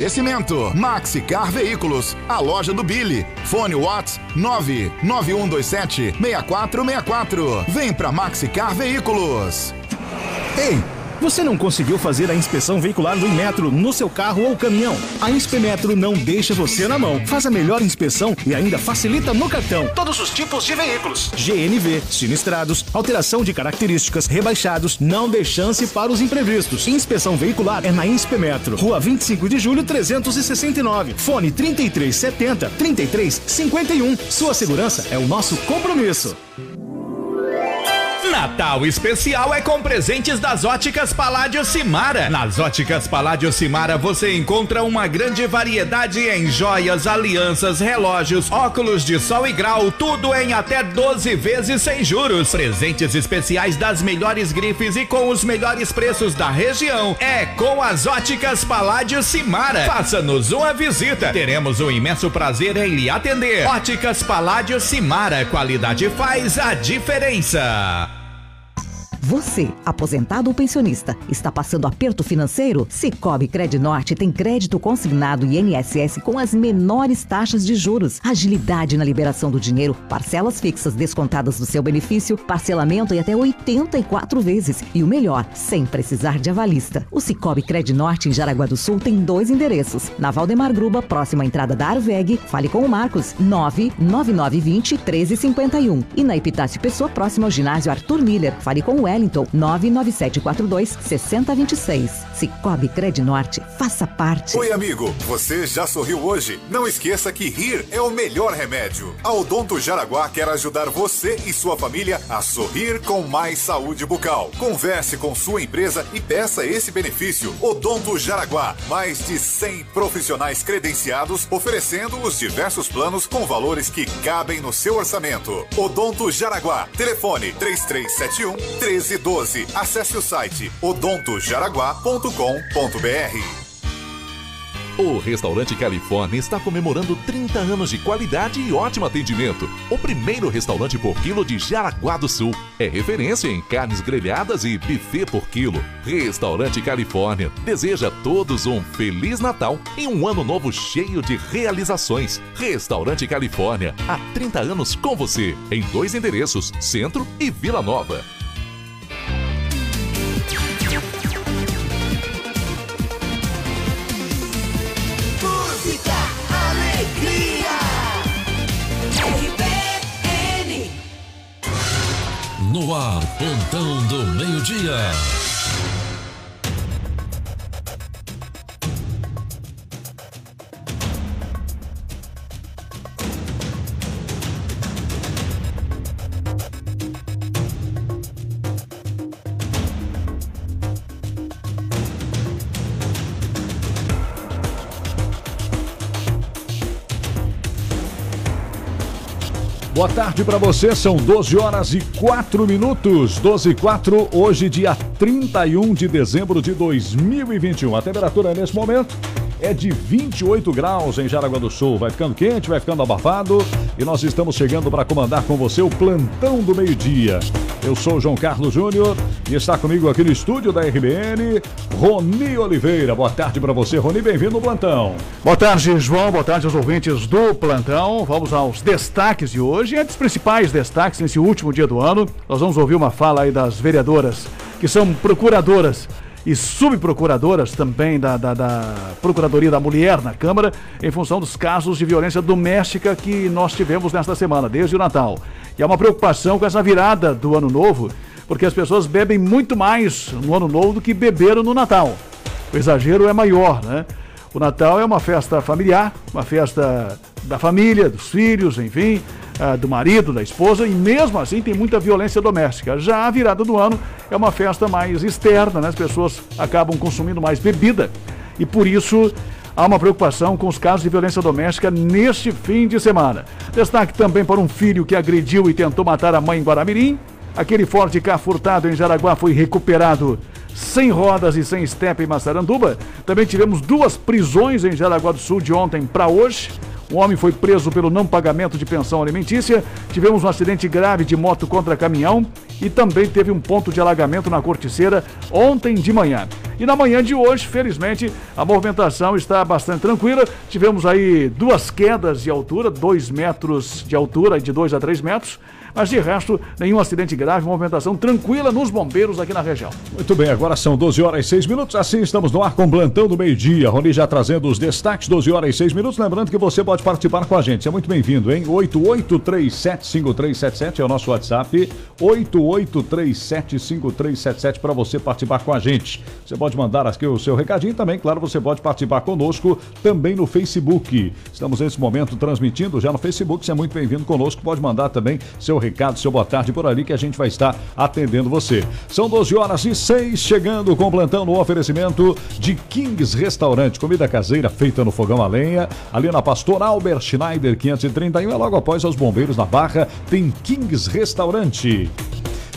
Oferecimento Maxi Car Veículos, a loja do Billy. Fone Watts 99127 6464. Vem pra Maxi Car Veículos. Ei! Você não conseguiu fazer a inspeção veicular do Inmetro no seu carro ou caminhão? A Inspemetro não deixa você na mão. Faz a melhor inspeção e ainda facilita no cartão todos os tipos de veículos: GNV, sinistrados, alteração de características, rebaixados. Não dê chance para os imprevistos. Inspeção veicular é na Inspemetro. Rua 25 de julho 369. Fone 3370 3351. Sua segurança é o nosso compromisso. Natal especial é com presentes das Óticas Paládio Simara. Nas Óticas Paládio Simara você encontra uma grande variedade em joias, alianças, relógios, óculos de sol e grau, tudo em até 12 vezes sem juros. Presentes especiais das melhores grifes e com os melhores preços da região. É com as Óticas Paládio Simara. Faça-nos uma visita. Teremos um imenso prazer em lhe atender. Óticas Paládio Simara. Qualidade faz a diferença. Você, aposentado ou pensionista, está passando aperto financeiro? Cicobi Norte tem crédito consignado e INSS com as menores taxas de juros, agilidade na liberação do dinheiro, parcelas fixas descontadas do seu benefício, parcelamento em até 84 vezes e o melhor, sem precisar de avalista. O Cicobi Norte em Jaraguá do Sul tem dois endereços. Na Valdemar Gruba, próxima à entrada da Arveg, fale com o Marcos, 99920 1351. E na Epitácio Pessoa, próximo ao ginásio Arthur Miller, fale com o Wellington 99742 6026. Cicobi Norte, faça parte. Oi, amigo. Você já sorriu hoje? Não esqueça que rir é o melhor remédio. A Odonto Jaraguá quer ajudar você e sua família a sorrir com mais saúde bucal. Converse com sua empresa e peça esse benefício. Odonto Jaraguá, mais de 100 profissionais credenciados oferecendo os diversos planos com valores que cabem no seu orçamento. Odonto Jaraguá, telefone 3371 13 1312. Acesse o site odontojaraguá.com.br. O Restaurante Califórnia está comemorando 30 anos de qualidade e ótimo atendimento. O primeiro restaurante por quilo de Jaraguá do Sul. É referência em carnes grelhadas e buffet por quilo. Restaurante Califórnia deseja a todos um Feliz Natal e um ano novo cheio de realizações. Restaurante Califórnia, há 30 anos com você, em dois endereços, Centro e Vila Nova. No ar, Pontão do Meio-Dia. Boa tarde para você, são 12 horas e 4 minutos. 12 e 4, hoje, dia 31 de dezembro de 2021. A temperatura nesse momento é de 28 graus em Jaraguá do Sul. Vai ficando quente, vai ficando abafado e nós estamos chegando para comandar com você o plantão do meio-dia. Eu sou o João Carlos Júnior e está comigo aqui no estúdio da RBN, Roni Oliveira. Boa tarde para você, Roni. Bem-vindo ao plantão. Boa tarde, João. Boa tarde aos ouvintes do plantão. Vamos aos destaques de hoje. Entre os principais destaques nesse último dia do ano, nós vamos ouvir uma fala aí das vereadoras que são procuradoras e subprocuradoras também da, da, da, Procuradoria da Mulher na Câmara, em função dos casos de violência doméstica que nós tivemos nesta semana, desde o Natal. E há uma preocupação com essa virada do ano novo, porque as pessoas bebem muito mais no ano novo do que beberam no Natal. O exagero é maior, né? O Natal é uma festa familiar, uma festa da família, dos filhos, enfim, uh, do marido, da esposa, e mesmo assim tem muita violência doméstica. Já a virada do ano é uma festa mais externa, né? as pessoas acabam consumindo mais bebida e por isso há uma preocupação com os casos de violência doméstica neste fim de semana. Destaque também para um filho que agrediu e tentou matar a mãe em Guaramirim. Aquele Ford K furtado em Jaraguá foi recuperado sem rodas e sem estepe em Massaranduba. Também tivemos duas prisões em Jaraguá do Sul de ontem para hoje. Um homem foi preso pelo não pagamento de pensão alimentícia. Tivemos um acidente grave de moto contra caminhão e também teve um ponto de alagamento na corticeira ontem de manhã. E na manhã de hoje, felizmente, a movimentação está bastante tranquila. Tivemos aí duas quedas de altura, dois metros de altura, de dois a três metros. Mas de resto, nenhum acidente grave, movimentação tranquila nos bombeiros aqui na região. Muito bem, agora são 12 horas e 6 minutos. Assim estamos no ar com o plantão do meio-dia. Rony já trazendo os destaques, 12 horas e 6 minutos. Lembrando que você pode participar com a gente. Seja muito bem-vindo, hein? 88375377 é o nosso WhatsApp. 88375377 para você participar com a gente. Você pode mandar aqui o seu recadinho também. Claro, você pode participar conosco também no Facebook. Estamos nesse momento transmitindo já no Facebook. Você é muito bem-vindo conosco. Pode mandar também seu recadinho recado, seu boa tarde por ali que a gente vai estar atendendo você. São 12 horas e 6, chegando com plantão no oferecimento de Kings Restaurante, comida caseira feita no fogão a lenha, ali na Pastor Albert Schneider 531, é logo após os bombeiros na Barra, tem Kings Restaurante.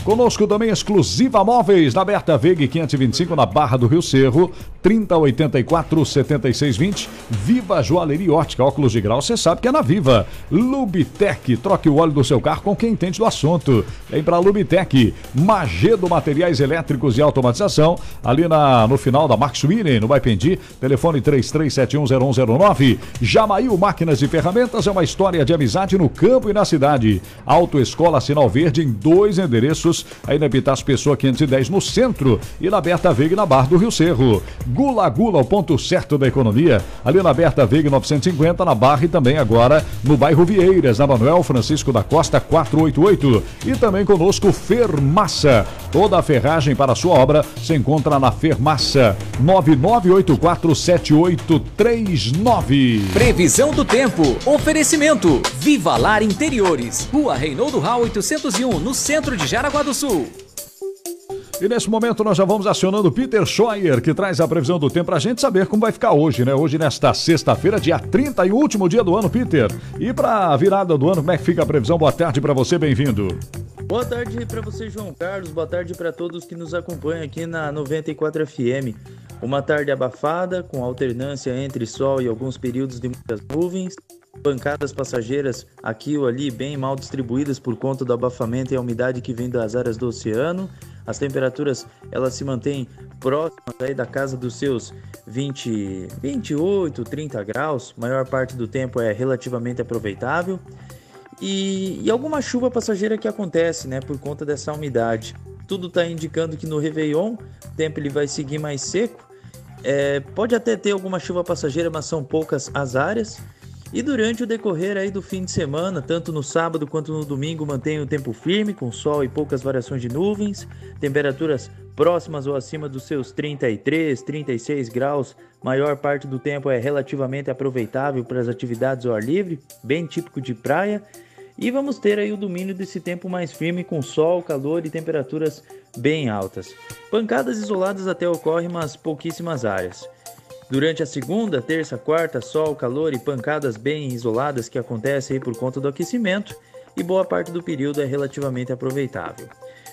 Conosco também exclusiva móveis na Berta Veg 525 na Barra do Rio Cerro, 3084 7620. Viva Joalheria Ótica, óculos de grau, você sabe que é na Viva. Lubitec, troque o óleo do seu carro com quem entende do assunto. Vem para Lubitec, Magedo Materiais Elétricos e Automatização, ali na, no final da Max Winnie, no Baipendi, telefone 33710109. Jamail Máquinas e Ferramentas é uma história de amizade no campo e na cidade. Autoescola Sinal Verde em dois endereços aí na Epitácio Pessoa 510 no centro e na Berta Veiga na Barra do Rio Cerro. Gula Gula, o ponto certo da economia, ali na Berta Veiga 950 na Barra e também agora no bairro Vieiras, na Manuel Francisco da Costa 488. E também conosco Fermassa. Toda a ferragem para a sua obra se encontra na Fermassa 99847839. Previsão do tempo. Oferecimento. Viva Lar Interiores. Rua Reinaldo Rau 801, no centro de Jaraguá do Sul. E nesse momento nós já vamos acionando Peter Scheuer, que traz a previsão do tempo para a gente saber como vai ficar hoje, né? Hoje, nesta sexta-feira, dia 30 e último dia do ano, Peter. E para a virada do ano, como é que fica a previsão? Boa tarde para você, bem-vindo. Boa tarde para você, João Carlos. Boa tarde para todos que nos acompanham aqui na 94 FM. Uma tarde abafada, com alternância entre sol e alguns períodos de muitas nuvens. Bancadas passageiras aqui ou ali bem mal distribuídas por conta do abafamento e a umidade que vem das áreas do oceano. As temperaturas elas se mantêm próximas aí da casa dos seus 20, 28, 30 graus. maior parte do tempo é relativamente aproveitável. E, e alguma chuva passageira que acontece, né, por conta dessa umidade. Tudo está indicando que no Réveillon o tempo ele vai seguir mais seco. É, pode até ter alguma chuva passageira, mas são poucas as áreas. E durante o decorrer aí do fim de semana, tanto no sábado quanto no domingo, mantém o tempo firme, com sol e poucas variações de nuvens, temperaturas próximas ou acima dos seus 33, 36 graus. Maior parte do tempo é relativamente aproveitável para as atividades ao ar livre, bem típico de praia. E vamos ter aí o domínio desse tempo mais firme com sol, calor e temperaturas bem altas. Pancadas isoladas até ocorrem, mas pouquíssimas áreas. Durante a segunda, terça, quarta, sol, calor e pancadas bem isoladas que acontecem por conta do aquecimento e boa parte do período é relativamente aproveitável.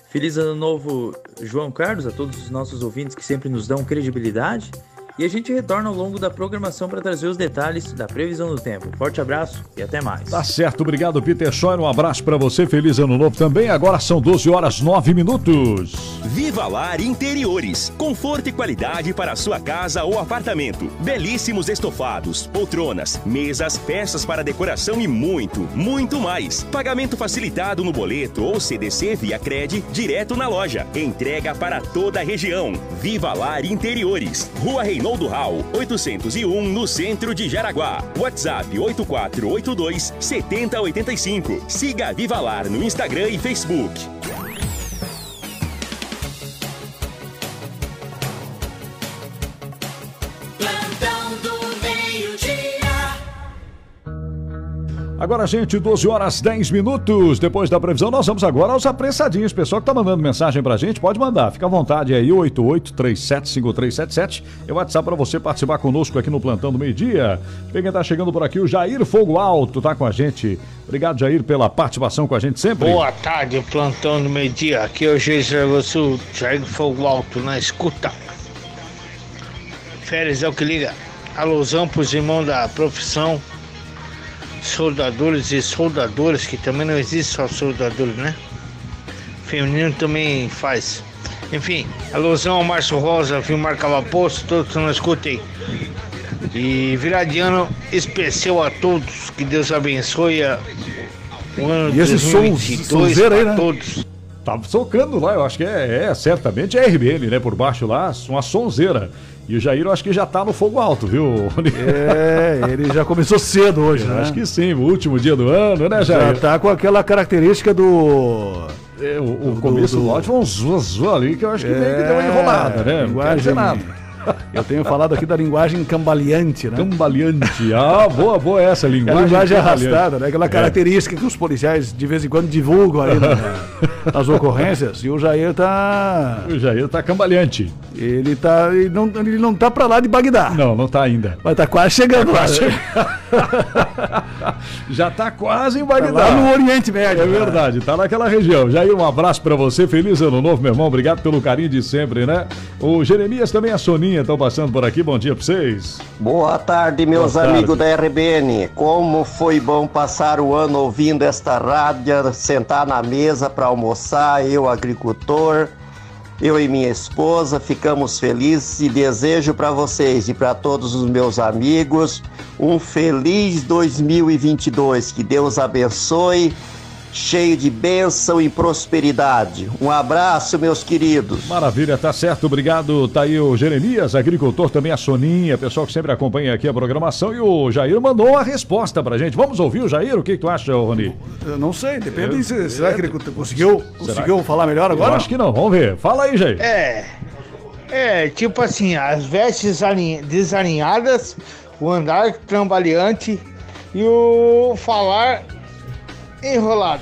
Feliz ano novo, João Carlos, a todos os nossos ouvintes que sempre nos dão credibilidade e a gente retorna ao longo da programação para trazer os detalhes da previsão do tempo. Forte abraço e até mais. Tá certo, obrigado Peter Scheuer, um abraço para você, feliz ano novo também. Agora são 12 horas 9 minutos. Viva Lar Interiores, conforto e qualidade para sua casa ou apartamento. Belíssimos estofados, poltronas, mesas, peças para decoração e muito, muito mais. Pagamento facilitado no boleto ou CDC via Cred, direto na loja. Entrega para toda a região. Viva Lar Interiores, Rua Reinaldo do Hall, 801 no centro de Jaraguá. WhatsApp 8482 7085. Siga Viva Lar no Instagram e Facebook. Agora, gente, 12 horas 10 minutos. Depois da previsão, nós vamos agora aos apressadinhos. Pessoal que tá mandando mensagem pra gente, pode mandar. Fica à vontade aí, 88375377. É o WhatsApp para você participar conosco aqui no Plantão do Meio Dia. Quem tá chegando por aqui, o Jair Fogo Alto tá com a gente. Obrigado, Jair, pela participação com a gente sempre. Boa tarde, Plantão do Meio Dia. Aqui é o Jair Jair Fogo Alto, na escuta. Férias é o que liga. Alusão pros irmãos da profissão soldadores e soldadoras, que também não existe só soldadores, né? Feminino também faz. Enfim, alusão ao Márcio Rosa, filme Marcava Posto, todos que não escutem. E virar de ano especial a todos. Que Deus abençoe a- o ano E som, 2022 sonzeiro aí, né? todos. Tá socando lá, eu acho que é, é certamente é RBN, né? Por baixo lá, uma sonzeira. E o Jair, eu acho que já tá no fogo alto, viu? É, ele já começou cedo hoje, Eu né? Acho que sim, o último dia do ano, né, Já Jair? tá com aquela característica do. É, o, o começo do, áudio foi um zoa ali que eu acho que meio que deu uma É, enrolada, né? Não quero dizer nada. Eu tenho falado aqui da linguagem cambaleante, né? Cambaleante. Ah, boa, boa essa É a linguagem. linguagem arrastada, né? Aquela É. característica que os policiais de vez em quando divulgam aí na- nas ocorrências. E o Jair tá. O Jair tá cambaleante. Ele tá. Ele não, ele não tá pra lá de Bagdá. Não, não tá ainda. Mas tá quase chegando lá. quase Já tá quase em Tá lá no Oriente Médio. É né? verdade, tá naquela região. Jair, um abraço pra você. Feliz ano novo, meu irmão. Obrigado pelo carinho de sempre, né? O Jeremias também, a Soninha, estão passando por aqui. Bom dia pra vocês. Boa tarde, meus Boa tarde. amigos da RBN. Como foi bom passar o ano ouvindo esta rádio, sentar na mesa para almoçar, eu, agricultor, eu e minha esposa, ficamos felizes e desejo para vocês e para todos os meus amigos um feliz 2022. Que Deus abençoe, cheio de bênção e prosperidade. Um abraço, meus queridos. Maravilha, tá certo. Obrigado. Tá aí o Jeremias, agricultor, também a Soninha, pessoal que sempre acompanha aqui a programação. E o Jair mandou uma resposta pra gente. Vamos ouvir o Jair? O que, que tu acha, Rony? Eu não sei, depende. Eu- se, será que ele conseguiu, conseguiu que- falar melhor agora? Eu acho que não. Vamos ver. Fala aí, Jair. É, é, tipo assim, as vestes alin- desalinhadas, o andar trambaleante e o falar enrolado.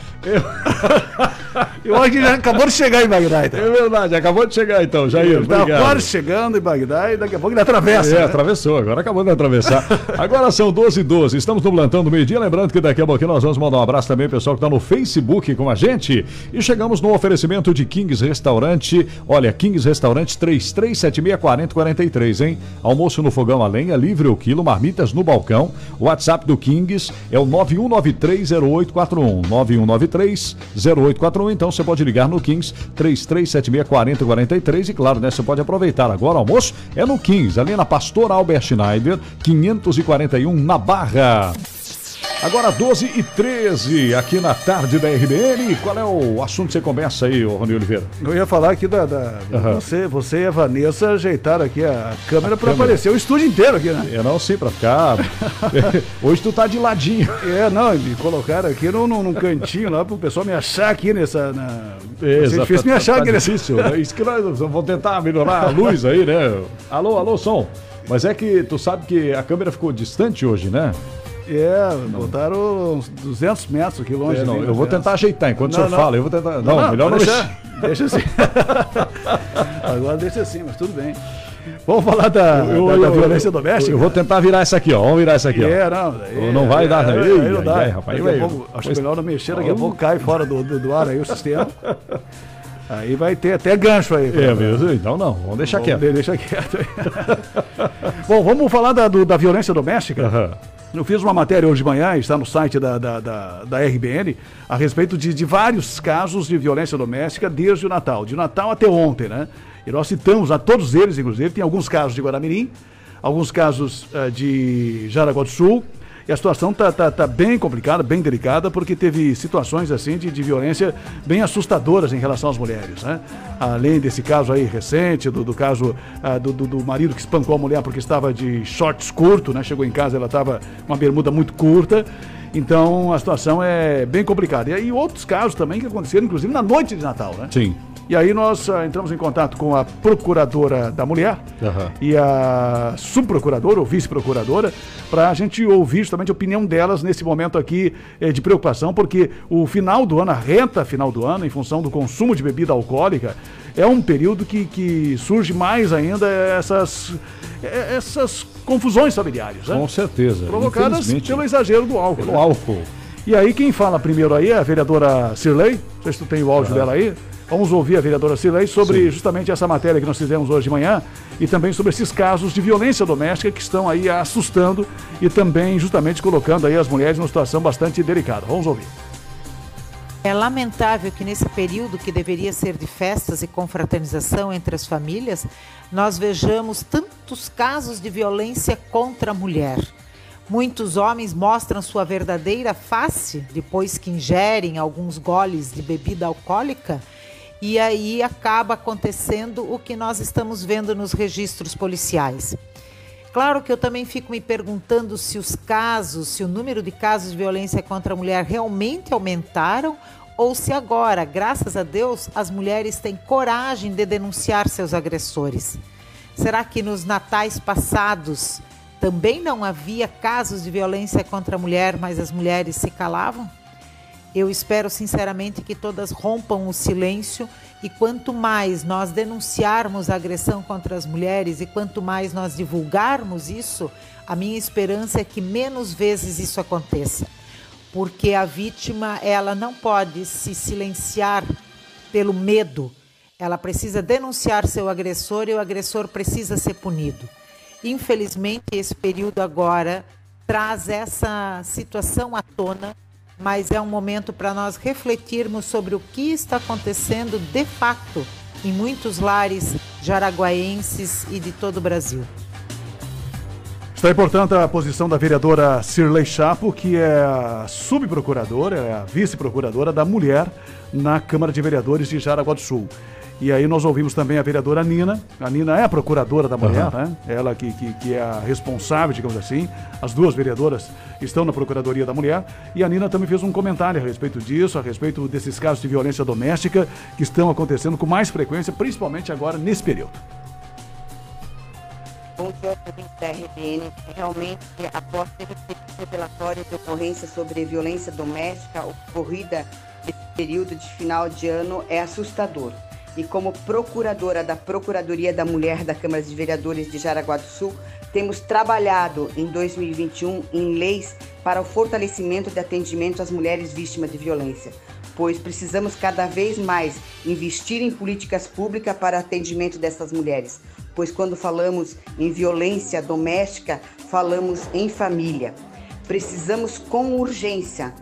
Eu acho que ele acabou de chegar em Bagdá, então. É verdade, acabou de chegar então, Jair. Ele tá Obrigado. quase chegando em Bagdá e daqui a pouco ele atravessa. É, né? atravessou, agora acabou de atravessar. Agora são 12 e 12 estamos no plantão do meio-dia. Lembrando que daqui a pouquinho nós vamos mandar um abraço também, pessoal que está no Facebook com a gente. E chegamos no oferecimento de Kings Restaurante. Olha, Kings Restaurante 33764043, hein? Almoço no fogão a lenha, livre o quilo, marmitas no balcão. O WhatsApp do Kings é o 91930841. 91930841. Então você pode ligar no Kings 33764043 e claro, né, você pode aproveitar agora almoço é no Kings, ali na Pastor Albert Schneider, 541 na Barra. Agora 12 e 13 aqui na tarde da RBN. Qual é o assunto que você começa aí, Rony Oliveira? Eu ia falar aqui da. da- Aham. você, você e a Vanessa ajeitaram aqui a câmera para aparecer o estúdio inteiro aqui, né? Eu não sei pra ficar. Hoje tu tá de ladinho. É, não, me colocaram aqui num, num- cantinho lá pro pessoal me achar aqui nessa. Na... Vai ser difícil me achar tá aqui nessa. difícil. É isso que nós vamos tentar melhorar a luz aí, né? Alô, alô, som. Mas é que tu sabe que a câmera ficou distante hoje, né? É, botaram uns 200 metros aqui longe. É, não, eu vou tentar ajeitar enquanto Não, o senhor não. fala. Eu vou tentar. Não, melhor não pode mexer. deixar. Deixa assim. Agora deixa assim, mas tudo bem. Vamos falar da, Eu- da- eu- da violência eu- doméstica? Eu vou tentar virar essa aqui, ó. Vamos virar essa aqui, ó. É, não. daí- Não vai dar, é, aí Ei, não dá. ai, rapaz, Daqui a vai- pouco, acho melhor não mexer, daqui a pouco cai fora do, do, do ar aí o sistema. Aí vai ter até gancho aí. É mesmo? Então não, vamos deixar Vamos quieto. de- Deixa quieto. Bom, vamos falar da, do- da violência doméstica. Eu fiz uma matéria hoje de manhã, está no site da, da, da, da RBN, a respeito de, de vários casos de violência doméstica desde o Natal, de Natal até ontem, né? E nós citamos a todos eles, inclusive, tem alguns casos de Guaramirim, alguns casos eh, de Jaraguá do Sul, e a situação tá, tá, tá bem complicada, bem delicada, porque teve situações assim de, de violência bem assustadoras em relação às mulheres, né? Além desse caso aí recente, do, do caso ah, do, do, do marido que espancou a mulher porque estava de shorts curto, né? Chegou em casa, ela estava com uma bermuda muito curta. Então a situação é bem complicada. E aí outros casos também que aconteceram, inclusive na noite de Natal, né? Sim. E aí nós ah, entramos em contato com a procuradora da mulher Aham. e a subprocuradora ou vice-procuradora para a gente ouvir justamente a opinião delas nesse momento aqui eh, de preocupação, porque o final do ano, a reta final do ano, em função do consumo de bebida alcoólica, é um período que, que surge mais ainda essas, eh, essas confusões familiares, né? Com certeza. provocadas pelo exagero do álcool. pelo né? álcool. E aí quem fala primeiro aí é a vereadora Cirlei, não sei se tu tem o áudio dela aí. Vamos ouvir a vereadora Cirlei sobre justamente essa matéria que nós fizemos hoje de manhã e também sobre esses casos de violência doméstica que estão aí assustando e também justamente colocando aí as mulheres numa situação bastante delicada. Vamos ouvir. É lamentável que nesse período que deveria ser de festas e confraternização entre as famílias, nós vejamos tantos casos de violência contra a mulher. Muitos homens mostram sua verdadeira face depois que ingerem alguns goles de bebida alcoólica e aí acaba acontecendo o que nós estamos vendo nos registros policiais. Claro que eu também fico me perguntando se os casos, se o número de casos de violência contra a mulher realmente aumentaram ou se agora, graças a Deus, as mulheres têm coragem de denunciar seus agressores. Será que nos natais passados também não havia casos de violência contra a mulher, mas as mulheres se calavam? Eu espero sinceramente que todas rompam o silêncio e quanto mais nós denunciarmos a agressão contra as mulheres e quanto mais nós divulgarmos isso, a minha esperança é que menos vezes isso aconteça. Porque a vítima, ela não pode se silenciar pelo medo. Ela precisa denunciar seu agressor e o agressor precisa ser punido. Infelizmente, esse período agora traz essa situação à tona mas é um momento para nós refletirmos sobre o que está acontecendo de fato em muitos lares jaraguaenses e de todo o Brasil. Está importante a posição da vereadora Cirlei Chapo, que é a subprocuradora, é a vice-procuradora da mulher na Câmara de Vereadores de Jaraguá do Sul. E aí nós ouvimos também a vereadora Nina. A Nina é a procuradora da mulher, uhum. né? Ela que, que, que, é a responsável, digamos assim. As duas vereadoras estão na Procuradoria da Mulher. E a Nina também fez um comentário a respeito disso, a respeito desses casos de violência doméstica que estão acontecendo com mais frequência, principalmente agora nesse período. Bom dia, da RBN. Realmente, após ter revelatório de ocorrência sobre violência doméstica ocorrida nesse período de final de ano, é assustador e como procuradora da Procuradoria da Mulher da Câmara de Vereadores de Jaraguá do Sul, temos trabalhado em 2021 em leis para o fortalecimento de atendimento às mulheres vítimas de violência, pois precisamos cada vez mais investir em políticas públicas para atendimento dessas mulheres, pois quando falamos em violência doméstica, falamos em família. Precisamos com urgência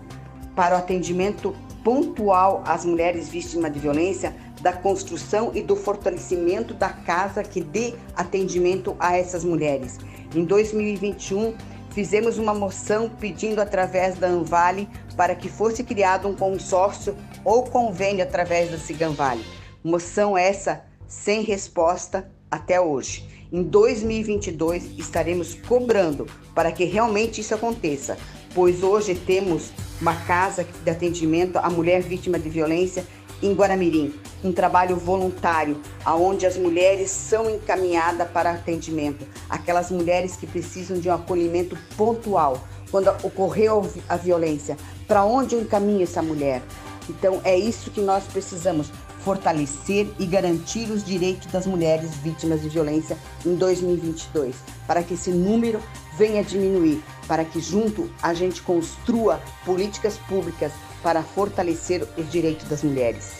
para o atendimento pontual às mulheres vítimas de violência da construção e do fortalecimento da casa que dê atendimento a essas mulheres. Em 2021, fizemos uma moção pedindo através da Anvale para que fosse criado um consórcio ou convênio através da Ciganvale. Moção essa sem resposta até hoje. Em 2022 estaremos cobrando para que realmente isso aconteça, pois hoje temos uma casa de atendimento à mulher vítima de violência em Guaramirim, um trabalho voluntário, aonde as mulheres são encaminhadas para atendimento, aquelas mulheres que precisam de um acolhimento pontual, quando ocorreu a violência, para onde eu encaminho essa mulher? Então é isso que nós precisamos fortalecer e garantir os direitos das mulheres vítimas de violência em 2022, para que esse número venha diminuir, para que junto a gente construa políticas públicas para fortalecer os direitos das mulheres.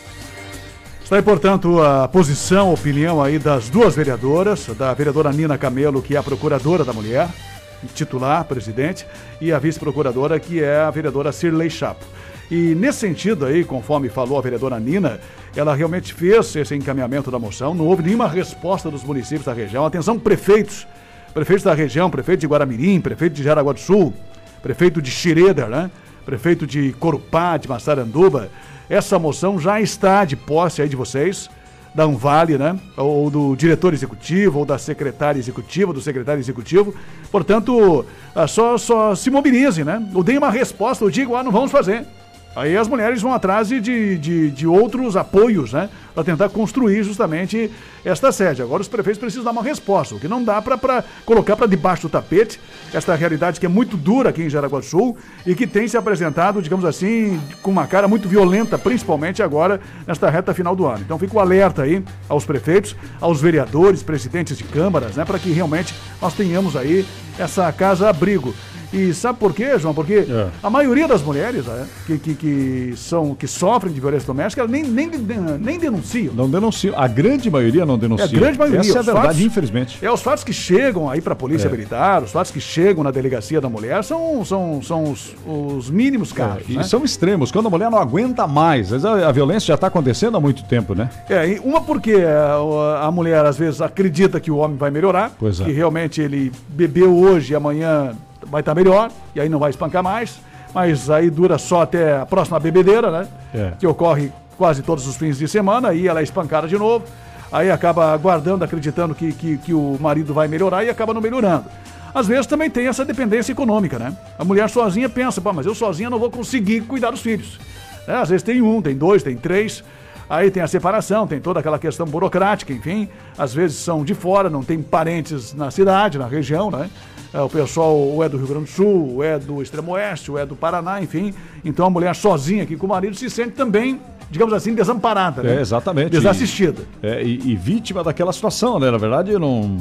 Está aí, portanto, a posição, a opinião aí das duas vereadoras, da vereadora Nina Camelo, que é a procuradora da mulher, titular, presidente, e a vice-procuradora, que é a vereadora Cirlei Chapo. E nesse sentido aí, conforme falou a vereadora Nina, ela realmente fez esse encaminhamento da moção, não houve nenhuma resposta dos municípios da região. Atenção, prefeitos, prefeitos da região, prefeito de Guaramirim, prefeito de Jaraguá do Sul, prefeito de Xireda, né? Prefeito de Corupá, de Massaranduba, essa moção já está de posse aí de vocês, da Anvale, né? Ou do diretor executivo, ou da secretária executiva, do secretário executivo. Portanto, ah, só, só se mobilizem, né? Ou deem uma resposta, ou digam, ah, não vamos fazer. Aí as mulheres vão atrás de, de, de outros apoios, né? Para tentar construir justamente esta sede. Agora os prefeitos precisam dar uma resposta, o que não dá para colocar para debaixo do tapete esta realidade que é muito dura aqui em Jaraguá do Sul e que tem se apresentado, digamos assim, com uma cara muito violenta, principalmente agora nesta reta final do ano. Então fico alerta aí aos prefeitos, aos vereadores, presidentes de câmaras, né? Para que realmente nós tenhamos aí essa casa abrigo E sabe por quê, João? Porque a maioria das mulheres né, que, que, que são, que sofrem de violência doméstica, elas nem, nem, nem denunciam. Não denunciam. A grande maioria não denuncia. É, a grande maioria. Essa é a verdade, fatos- infelizmente. É, os fatos que chegam aí para a polícia É. militar, os fatos que chegam na delegacia da mulher são, são, são os, os mínimos casos. E né? são extremos, quando a mulher não aguenta mais. A, a violência já está acontecendo há muito tempo, né? É, uma porque é, o- a mulher às vezes acredita que o homem vai melhorar, Pois é. que realmente ele bebeu hoje e amanhã vai estar melhor, e aí não vai espancar mais, mas aí dura só até a próxima bebedeira, né? É. Que ocorre quase todos os fins de semana, aí ela é espancada de novo, aí acaba aguardando, acreditando que, que, que o marido vai melhorar e acaba não melhorando. Às vezes também tem essa dependência econômica, né? A mulher sozinha pensa, pô, mas eu sozinha não vou conseguir cuidar dos filhos. né? Às vezes tem um, tem dois, tem três. Aí tem a separação, tem toda aquela questão burocrática, enfim. Às vezes são de fora, não tem parentes na cidade, na região, né? É, O pessoal ou é do Rio Grande do Sul, ou é do Extremo Oeste, ou é do Paraná, enfim. Então a mulher sozinha aqui com o marido se sente também, digamos assim, desamparada, né? É, exatamente. Desassistida. É, e, e vítima daquela situação, né? Na verdade, não,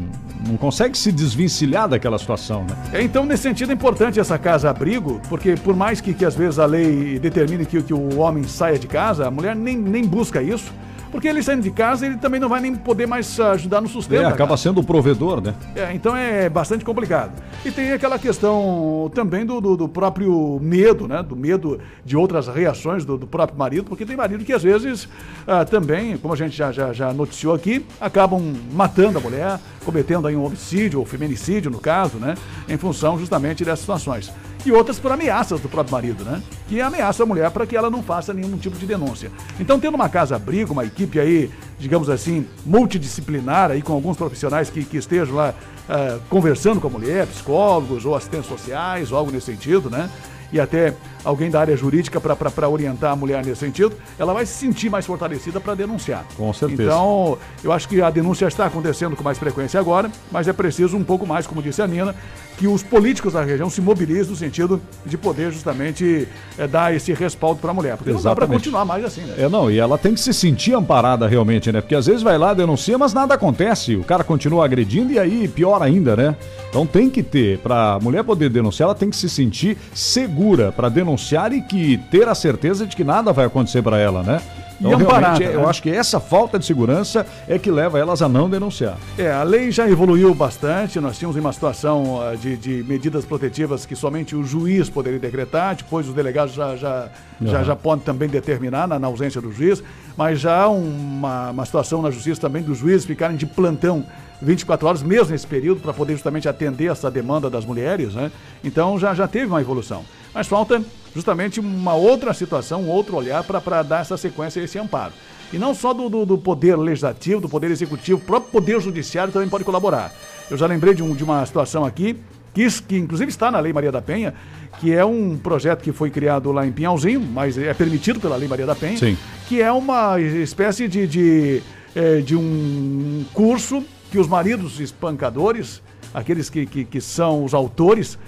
não consegue se desvencilhar daquela situação, né? É, então, nesse sentido, é importante essa casa-abrigo, porque por mais que, que às vezes a lei determine que, que o homem saia de casa, a mulher nem, nem busca isso, porque ele saindo de casa, ele também não vai nem poder mais ah, ajudar no sustento. É, da acaba sendo o provedor, né? É, então é bastante complicado. E tem aquela questão também do, do, do próprio medo, né? Do medo de outras reações do, do próprio marido, porque tem marido que às vezes ah, também, como a gente já, já, já noticiou aqui, acabam matando a mulher, cometendo aí um homicídio ou feminicídio, no caso, né? Em função justamente dessas situações. E outras por ameaças do próprio marido, né? Que ameaça a mulher para que ela não faça nenhum tipo de denúncia. Então, tendo uma casa-abrigo, uma equipe aí, digamos assim, multidisciplinar aí com alguns profissionais que, que estejam lá ah, conversando com a mulher, psicólogos ou assistentes sociais, ou algo nesse sentido, né? E até alguém da área jurídica para orientar a mulher nesse sentido, ela vai se sentir mais fortalecida para denunciar. Com certeza. Então, eu acho que a denúncia está acontecendo com mais frequência agora, mas é preciso um pouco mais, como disse a Nina, que os políticos da região se mobilizem no sentido de poder justamente eh, dar esse respaldo para a mulher. Porque não dá para Exatamente. continuar mais assim, né? É, não, e ela tem que se sentir amparada realmente, né? Porque às vezes vai lá, denuncia, mas nada acontece. O cara continua agredindo e aí pior ainda, né? Então tem que ter, pra mulher poder denunciar, ela tem que se sentir segura pra denunciar e que ter a certeza de que nada vai acontecer pra ela, né? E amparada, né? eu acho que essa falta de segurança é que leva elas a não denunciar. É, a lei já evoluiu bastante. Nós tínhamos uma situação ah, de, de medidas protetivas que somente o juiz poderia decretar, depois os delegados já, já, já, Aham. já podem também determinar na, na ausência do juiz, mas já há uma, uma situação na justiça também dos juízes ficarem de plantão 24 horas, mesmo nesse período, para poder justamente atender essa demanda das mulheres, né? Então já, já teve uma evolução. Mas falta justamente uma outra situação, um outro olhar para dar essa sequência esse amparo. E não só do, do, do poder legislativo, do poder executivo, o próprio poder judiciário também pode colaborar. Eu já lembrei de, um, de uma situação aqui, que, isso- que inclusive está na Lei Maria da Penha, que é um projeto que foi criado lá em Pinhalzinho, mas é permitido pela Lei Maria da Penha, Sim. que é uma espécie de, de, eh, de um curso que os maridos espancadores, aqueles que, que, que são os autores,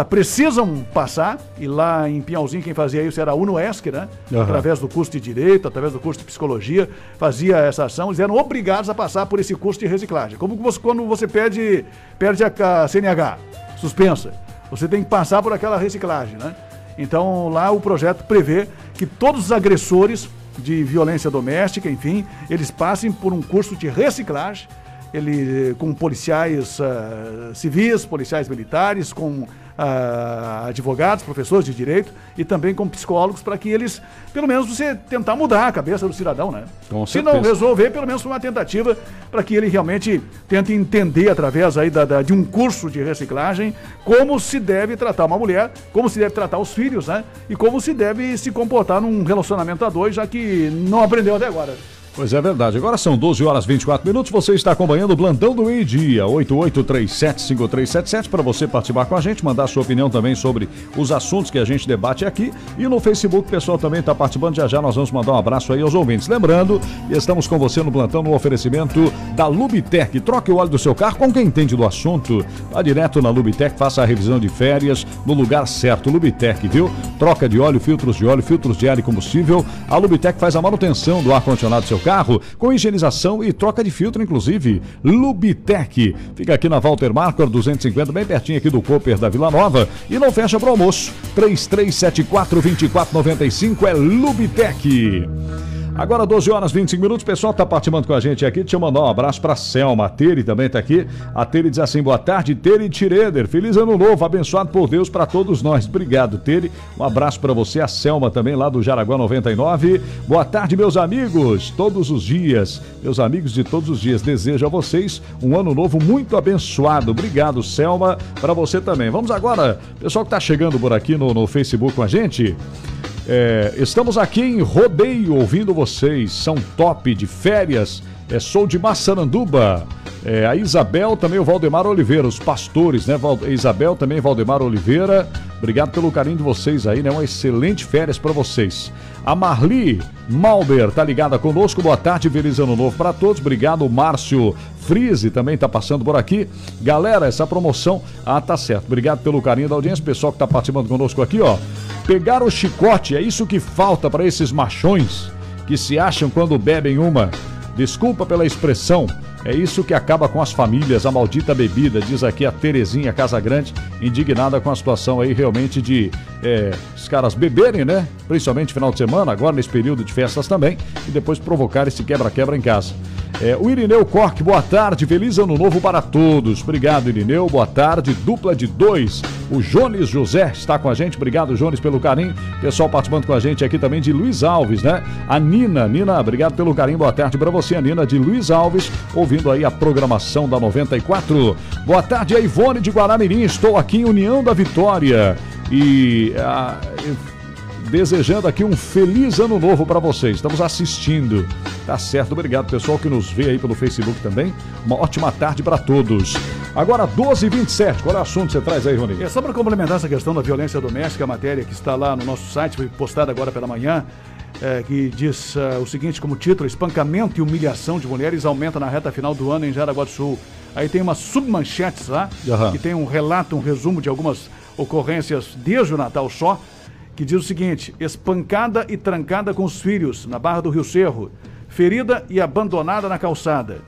ah, precisam passar, e lá em Pinhalzinho quem fazia isso era a UNOESC, né? Aham. Através do curso de Direito, através do curso de Psicologia, fazia essa ação, eles eram obrigados a passar por esse curso de reciclagem. Como você- quando você perde, perde a, ca- CNH, suspensa, você tem que passar por aquela reciclagem, né? Então lá o projeto prevê que todos os agressores de violência doméstica, enfim, eles passem por um curso de reciclagem, ele, com policiais ah, civis, policiais militares, com advogados, professores de direito e também com psicólogos para que eles, pelo menos, você tentar mudar a cabeça do cidadão, né? Com Se não resolver, pelo menos foi uma tentativa para que ele realmente tente entender através aí da, da- de um curso de reciclagem como se deve tratar uma mulher, como se deve tratar os filhos, né? E como se deve se comportar num relacionamento a dois, já que não aprendeu até agora. Pois é verdade. Agora são 12 horas e 24 minutos. Você está acompanhando o Plantão do Meio-Dia, 88375377, para você participar com a gente, mandar sua opinião também sobre os assuntos que a gente debate aqui. E no Facebook, o pessoal também está participando. Já já nós vamos mandar um abraço aí aos ouvintes. Lembrando, estamos com você no plantão no oferecimento da Lubitec. Troque o óleo do seu carro com quem entende do assunto. Vá direto na Lubitec, faça a revisão de férias no lugar certo. Lubitec, viu? troca de óleo, filtros de óleo, filtros de ar e combustível. A Lubitec faz a manutenção do ar-condicionado do seu carro, com higienização e troca de filtro, inclusive. Lubitec. Fica aqui na Walter Marcor 250, bem pertinho aqui do Cooper da Vila Nova. E não fecha para almoço. 3374-2495 é Lubitec. Agora 12 horas 25 minutos, o pessoal tá participando com a gente aqui. Deixa eu mandar um abraço pra Selma. A Tere também tá aqui. A Tere diz assim: boa tarde, Tere Tireder. Feliz ano novo, abençoado por Deus para todos nós. Obrigado, Tere. Um abraço para você, a Selma também, lá do Jaraguá 99. Boa tarde, meus amigos. Todos os dias, meus amigos de todos os dias, desejo a vocês um ano novo muito abençoado. Obrigado, Selma, para você também. Vamos agora, pessoal que tá chegando por aqui no, no Facebook com a gente. É, estamos aqui em Rodeio ouvindo vocês. São top de férias. É, sou de Massaranduba. É, a Isabel, também o Valdemar Oliveira, os pastores, né? Val, Isabel, também Valdemar Oliveira. Obrigado pelo carinho de vocês aí, né? Uma excelente férias para vocês. A Marli Malber tá ligada conosco. Boa tarde, feliz ano novo para todos. Obrigado, Márcio Frise também tá passando por aqui. Galera, essa promoção, ah, tá certo. Obrigado pelo carinho da audiência, pessoal que tá participando conosco aqui, ó. Pegar o chicote é isso que falta para esses machões que se acham quando bebem uma. Desculpa pela expressão, é isso que acaba com as famílias, a maldita bebida, diz aqui a Terezinha Casa Grande, indignada com a situação aí realmente de é, os caras beberem, né? Principalmente final de semana, agora nesse período de festas também, e depois provocar esse quebra-quebra em casa. É, o Irineu Corque, boa tarde, feliz ano novo para todos. Obrigado, Irineu, boa tarde, dupla de dois. O Jones José está com a gente, obrigado, Jones, pelo carinho. Pessoal participando com a gente aqui também de Luiz Alves, né? A Nina, Nina, obrigado pelo carinho, boa tarde para você, a Nina de Luiz Alves, ouvindo aí a programação da 94. Boa tarde, a Ivone de Guaramirim, estou aqui em União da Vitória. E. Ah, desejando aqui um feliz ano novo para vocês. Estamos assistindo. Tá certo, obrigado pessoal que nos vê aí pelo Facebook também. Uma ótima tarde para todos. Agora 12h27, qual é o assunto que você traz aí, Rony? É só para complementar essa questão da violência doméstica, a matéria que está lá no nosso site, foi postada agora pela manhã. É, que diz uh, o seguinte como título: Espancamento e humilhação de mulheres aumenta na reta final do ano em Jaraguá do Sul. Aí tem umas submanchetes lá, uhum. que tem um relato, um resumo de algumas ocorrências desde o Natal só, que diz o seguinte: espancada e trancada com os filhos na Barra do Rio Cerro, ferida e abandonada na calçada,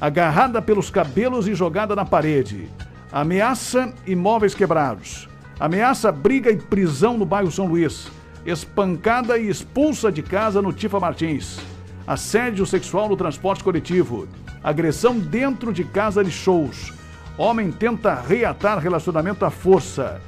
agarrada pelos cabelos e jogada na parede, ameaça e móveis quebrados, ameaça briga e prisão no bairro São Luís espancada e expulsa de casa no Tifa Martins, assédio sexual no transporte coletivo, agressão dentro de casa de shows, homem tenta reatar relacionamento à força,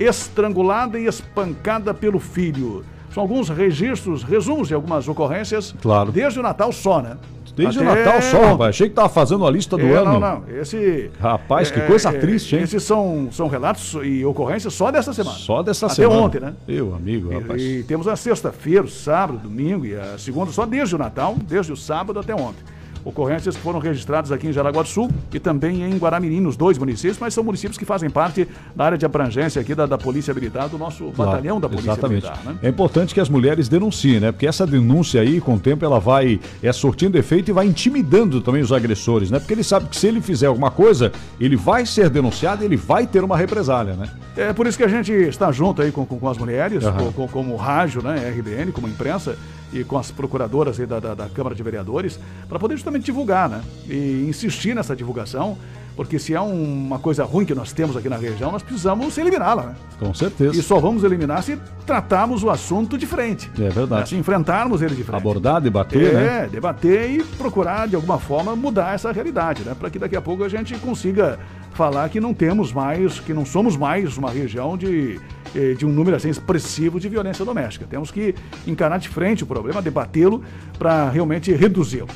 estrangulada e espancada pelo filho. São alguns registros, resumos de algumas ocorrências. Claro. Desde o Natal só, né? Desde Até... o Natal só, rapaz. Achei que tava fazendo a lista do é, ano. Não, não. Esse. Rapaz, que coisa é, triste, hein? Esses são, são relatos e ocorrências só dessa semana. Só dessa Até semana. Até ontem, né? Meu amigo, rapaz. E, e temos a sexta-feira, o sábado, domingo e a segunda, só desde o Natal, desde o sábado até ontem ocorrências foram registradas aqui em Jaraguá do Sul e também em Guaramirim, nos dois municípios, mas são municípios que fazem parte da área de abrangência aqui da, da Polícia Militar, do nosso claro, batalhão da Polícia exatamente. Militar. Né? É importante que as mulheres denunciem, né? Porque essa denúncia aí, com o tempo, ela vai é, surtindo efeito e vai intimidando também os agressores, né? Porque ele sabe que se ele fizer alguma coisa, ele vai ser denunciado e ele vai ter uma represália, né? É por isso que a gente está junto aí com, com, com as mulheres, uhum. com, como rádio, né? RBN, como imprensa e com as procuradoras da, da, da, Câmara de Vereadores, para poder justamente divulgar, né? E insistir nessa divulgação, porque se é uma coisa ruim que nós temos aqui na região, nós precisamos eliminá-la, né? Com certeza. E só vamos eliminar se tratarmos o assunto de frente. É verdade. Né? Se enfrentarmos ele de frente. Abordar, debater, é, né? É, debater e procurar, de alguma forma, mudar essa realidade, né? Para que daqui a pouco a gente consiga falar que não temos mais, que não somos mais uma região de eh, de um número assim expressivo de violência doméstica. Temos que encarar de frente o problema, debatê-lo para realmente reduzi-lo.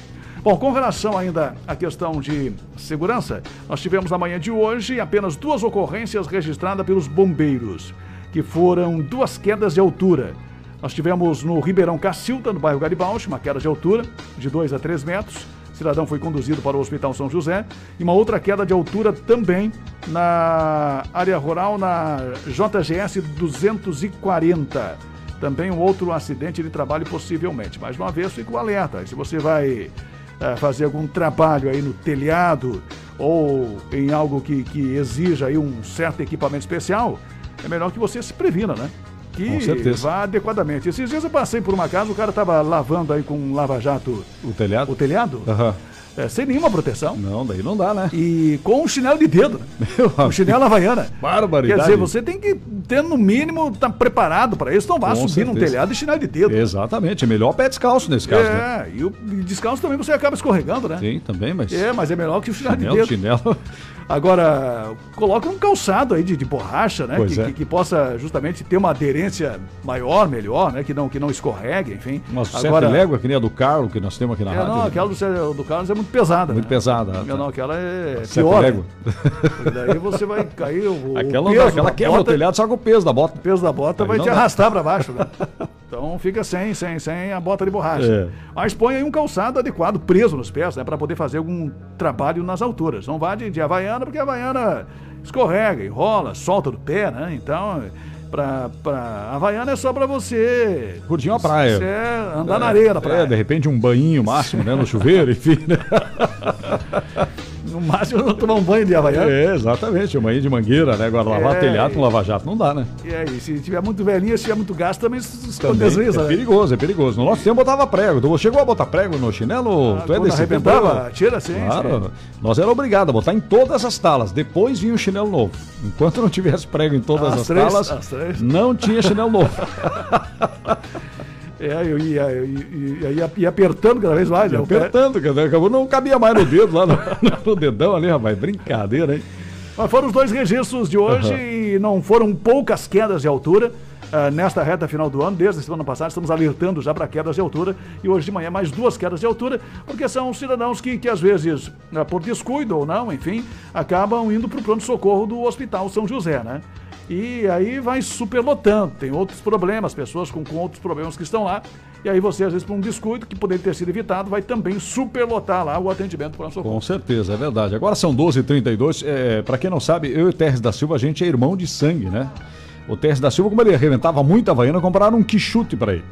Bom, com relação ainda à questão de segurança, nós tivemos na manhã de hoje apenas duas ocorrências registradas pelos bombeiros, que foram duas quedas de altura. Nós tivemos no Ribeirão Cacilda, no bairro Garibaldi, uma queda de altura de 2 a 3 metros. Cidadão foi conduzido para o Hospital São José. E uma outra queda de altura também na área rural, na JGS 240. Também um outro acidente de trabalho possivelmente. Mais uma vez, fico alerta. Se você vai é, fazer algum trabalho aí no telhado ou em algo que, que exija aí um certo equipamento especial, é melhor que você se previna, né? Que vá adequadamente. Esses dias eu passei por uma casa, o cara estava lavando aí com um lava-jato O telhado? o telhado, Aham. É, sem nenhuma proteção. Não, daí não dá, né? E com um chinelo de dedo, né? Meu um chinelo havaiana. Barbaridade. Quer dizer, você tem que ter no mínimo, estar preparado para isso, não vá Com subir num certeza. telhado e chinelo de dedo. Exatamente, é melhor pé descalço nesse caso, né? É, e o e descalço também você acaba escorregando, né? Sim, também, mas. É, mas é melhor que o chinelo, Chinelo, de dedo. chinelo. Agora, coloca um calçado aí de, de borracha, né? Que, é. que, que possa justamente ter uma aderência maior, melhor, né? Que não, que não escorregue, enfim. Uma Agora, légua, que nem a do Carlos, que nós temos aqui na é, rádio. não, né? aquela do, do Carlos é muito pesada. Muito né? pesada. Não, tá. não, aquela é Sete pior. né? daí você vai cair o, o Aquela, peso aquela quebra o bota- telhado só com o peso da bota. O peso da bota Aí vai te dá. arrastar para baixo, né? Então fica sem, sem, sem a bota de borracha. É. Mas põe aí um calçado adequado, preso nos pés, né? Para poder fazer algum trabalho nas alturas. Não vá de, de Havaiana, porque a Havaiana escorrega, enrola, solta do pé, né? Então, pra, pra Havaiana é só para você. Curtir uma praia. Você andar na areia da praia. É, de repente um banho máximo, né? No chuveiro, enfim. No máximo, não tomar um banho de Havaiana. É, exatamente, um banho de mangueira, né? Agora lavar É, telhado com lava-jato não dá, né? E aí, se tiver muito velhinho, se tiver muito gasto, também se Também desliza, é né? perigoso, é perigoso. No nosso tempo botava prego. Tu chegou a botar prego no chinelo? tu é Ah, desse tempo, tira, sim, Claro. sim. Nós era obrigado a botar em todas as talas. Depois vinha o chinelo novo. Enquanto não tivesse prego em todas As as, três- talas, as não tinha chinelo novo. É, eu ia, eu ia, ia- ia- apertando cada vez mais. Né? Apertando, cara. Acabou não cabia mais no dedo lá no, no dedão ali, rapaz. Brincadeira, hein? Mas foram os dois registros de hoje Aham. e não foram poucas quedas de altura. ah, nesta reta final do ano, desde a semana passada, estamos alertando já para quedas de altura e hoje de manhã mais duas quedas de altura, porque são cidadãos que, que às vezes, ah, por descuido ou não, enfim, acabam indo para o pronto-socorro do Hospital São José, né? E aí vai superlotando, tem outros problemas, pessoas com, com outros problemas que estão lá, e aí você, às vezes, por um descuido que poderia ter sido evitado, vai também superlotar lá o atendimento do pronto-socorro. Com certeza, é verdade. Agora são 12h32. É, para quem não sabe, eu e o Terres da Silva, a gente é irmão de sangue, né? O Terres da Silva, como ele arrebentava muita Havaiana, compraram um quichute para ele.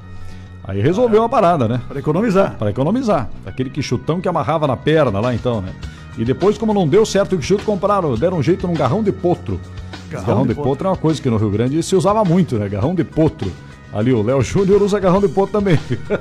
Aí resolveu a parada, né? Para economizar. Para economizar. Aquele quichutão que amarrava na perna lá então, né? E depois, como não deu certo o quichute, compraram, deram um jeito num garrão de potro. Garrão, Garrão de, de potro. potro é uma coisa que no Rio Grande se usava muito, né? Garrão de potro. Ali o Léo Júnior usa garrão de potro também.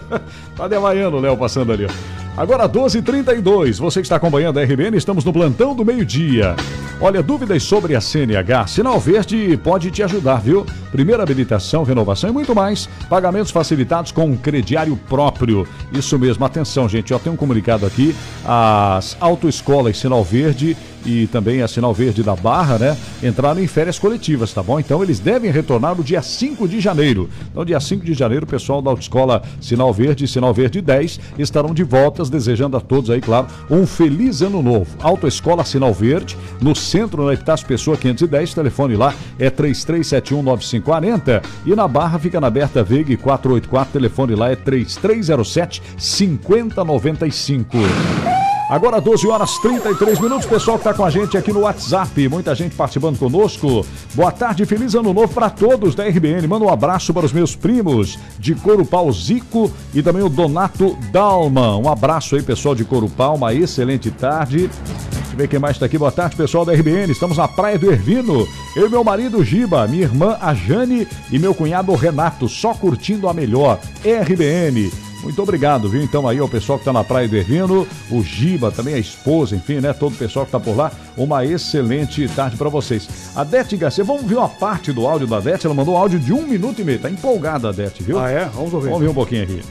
tá de Havaiano o Léo passando ali. Agora 12h32, você que está acompanhando a RBN, estamos no plantão do meio-dia. Olha, dúvidas sobre a CNH? Sinal Verde pode te ajudar, viu? Primeira habilitação, renovação e muito mais. Pagamentos facilitados com um crediário próprio. Isso mesmo, atenção, gente, ó, tem um comunicado aqui. As autoescolas Sinal Verde e também a Sinal Verde da Barra, né? Entraram em férias coletivas, tá bom? Então eles devem retornar no dia 5 de janeiro. Então, dia 5 de janeiro, o pessoal da Autoescola Sinal Verde e Sinal Verde 10 estarão de voltas, desejando a todos aí, claro, um feliz ano novo. Autoescola Sinal Verde, no centro, na Epitácio Pessoa 510, telefone lá é 33719540 e na Barra fica na Berta Veiga 484, telefone lá é 3307 5095. Agora 12 horas 33 minutos, pessoal que está com a gente aqui no WhatsApp, muita gente participando conosco. Boa tarde, feliz ano novo para todos da RBN. Manda um abraço para os meus primos de Corupau Zico e também o Donato Dalman. Um abraço aí, pessoal de Corupau, uma excelente tarde. Deixa eu ver quem mais está aqui. Boa tarde, pessoal da RBN. Estamos na Praia do Ervino. Eu e meu marido Giba, minha irmã a Jane e meu cunhado Renato, só curtindo a melhor. RBN. Muito obrigado, viu? Então aí ao pessoal que está na Praia do Ervino, o Giba, também a esposa, enfim, né? Todo o pessoal que está por lá. Uma excelente tarde para vocês. A Dete Garcia, vamos ver uma parte do áudio da Dete? Ela mandou um áudio de um minuto e meio. Tá empolgada a Dete, viu? Ah, é? Vamos ouvir. Vamos ver um pouquinho aqui.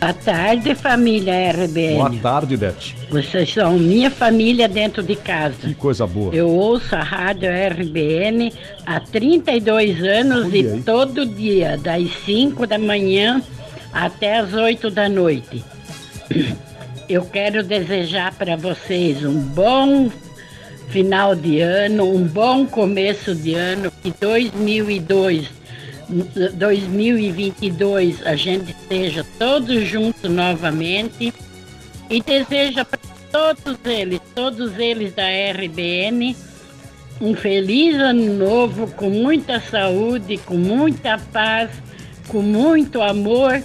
Boa tarde, família RBN. Boa tarde, Dete. Vocês são minha família dentro de casa. Que coisa boa. Eu ouço a rádio RBN há 32 anos Olha e aí. todo dia, das 5 da manhã até as 8 da noite. Eu quero desejar para vocês um bom final de ano, um bom começo de ano, que 2002, 2022 a gente esteja todos juntos novamente e deseja para todos eles, todos eles da RBN, um feliz ano novo, com muita saúde, com muita paz, com muito amor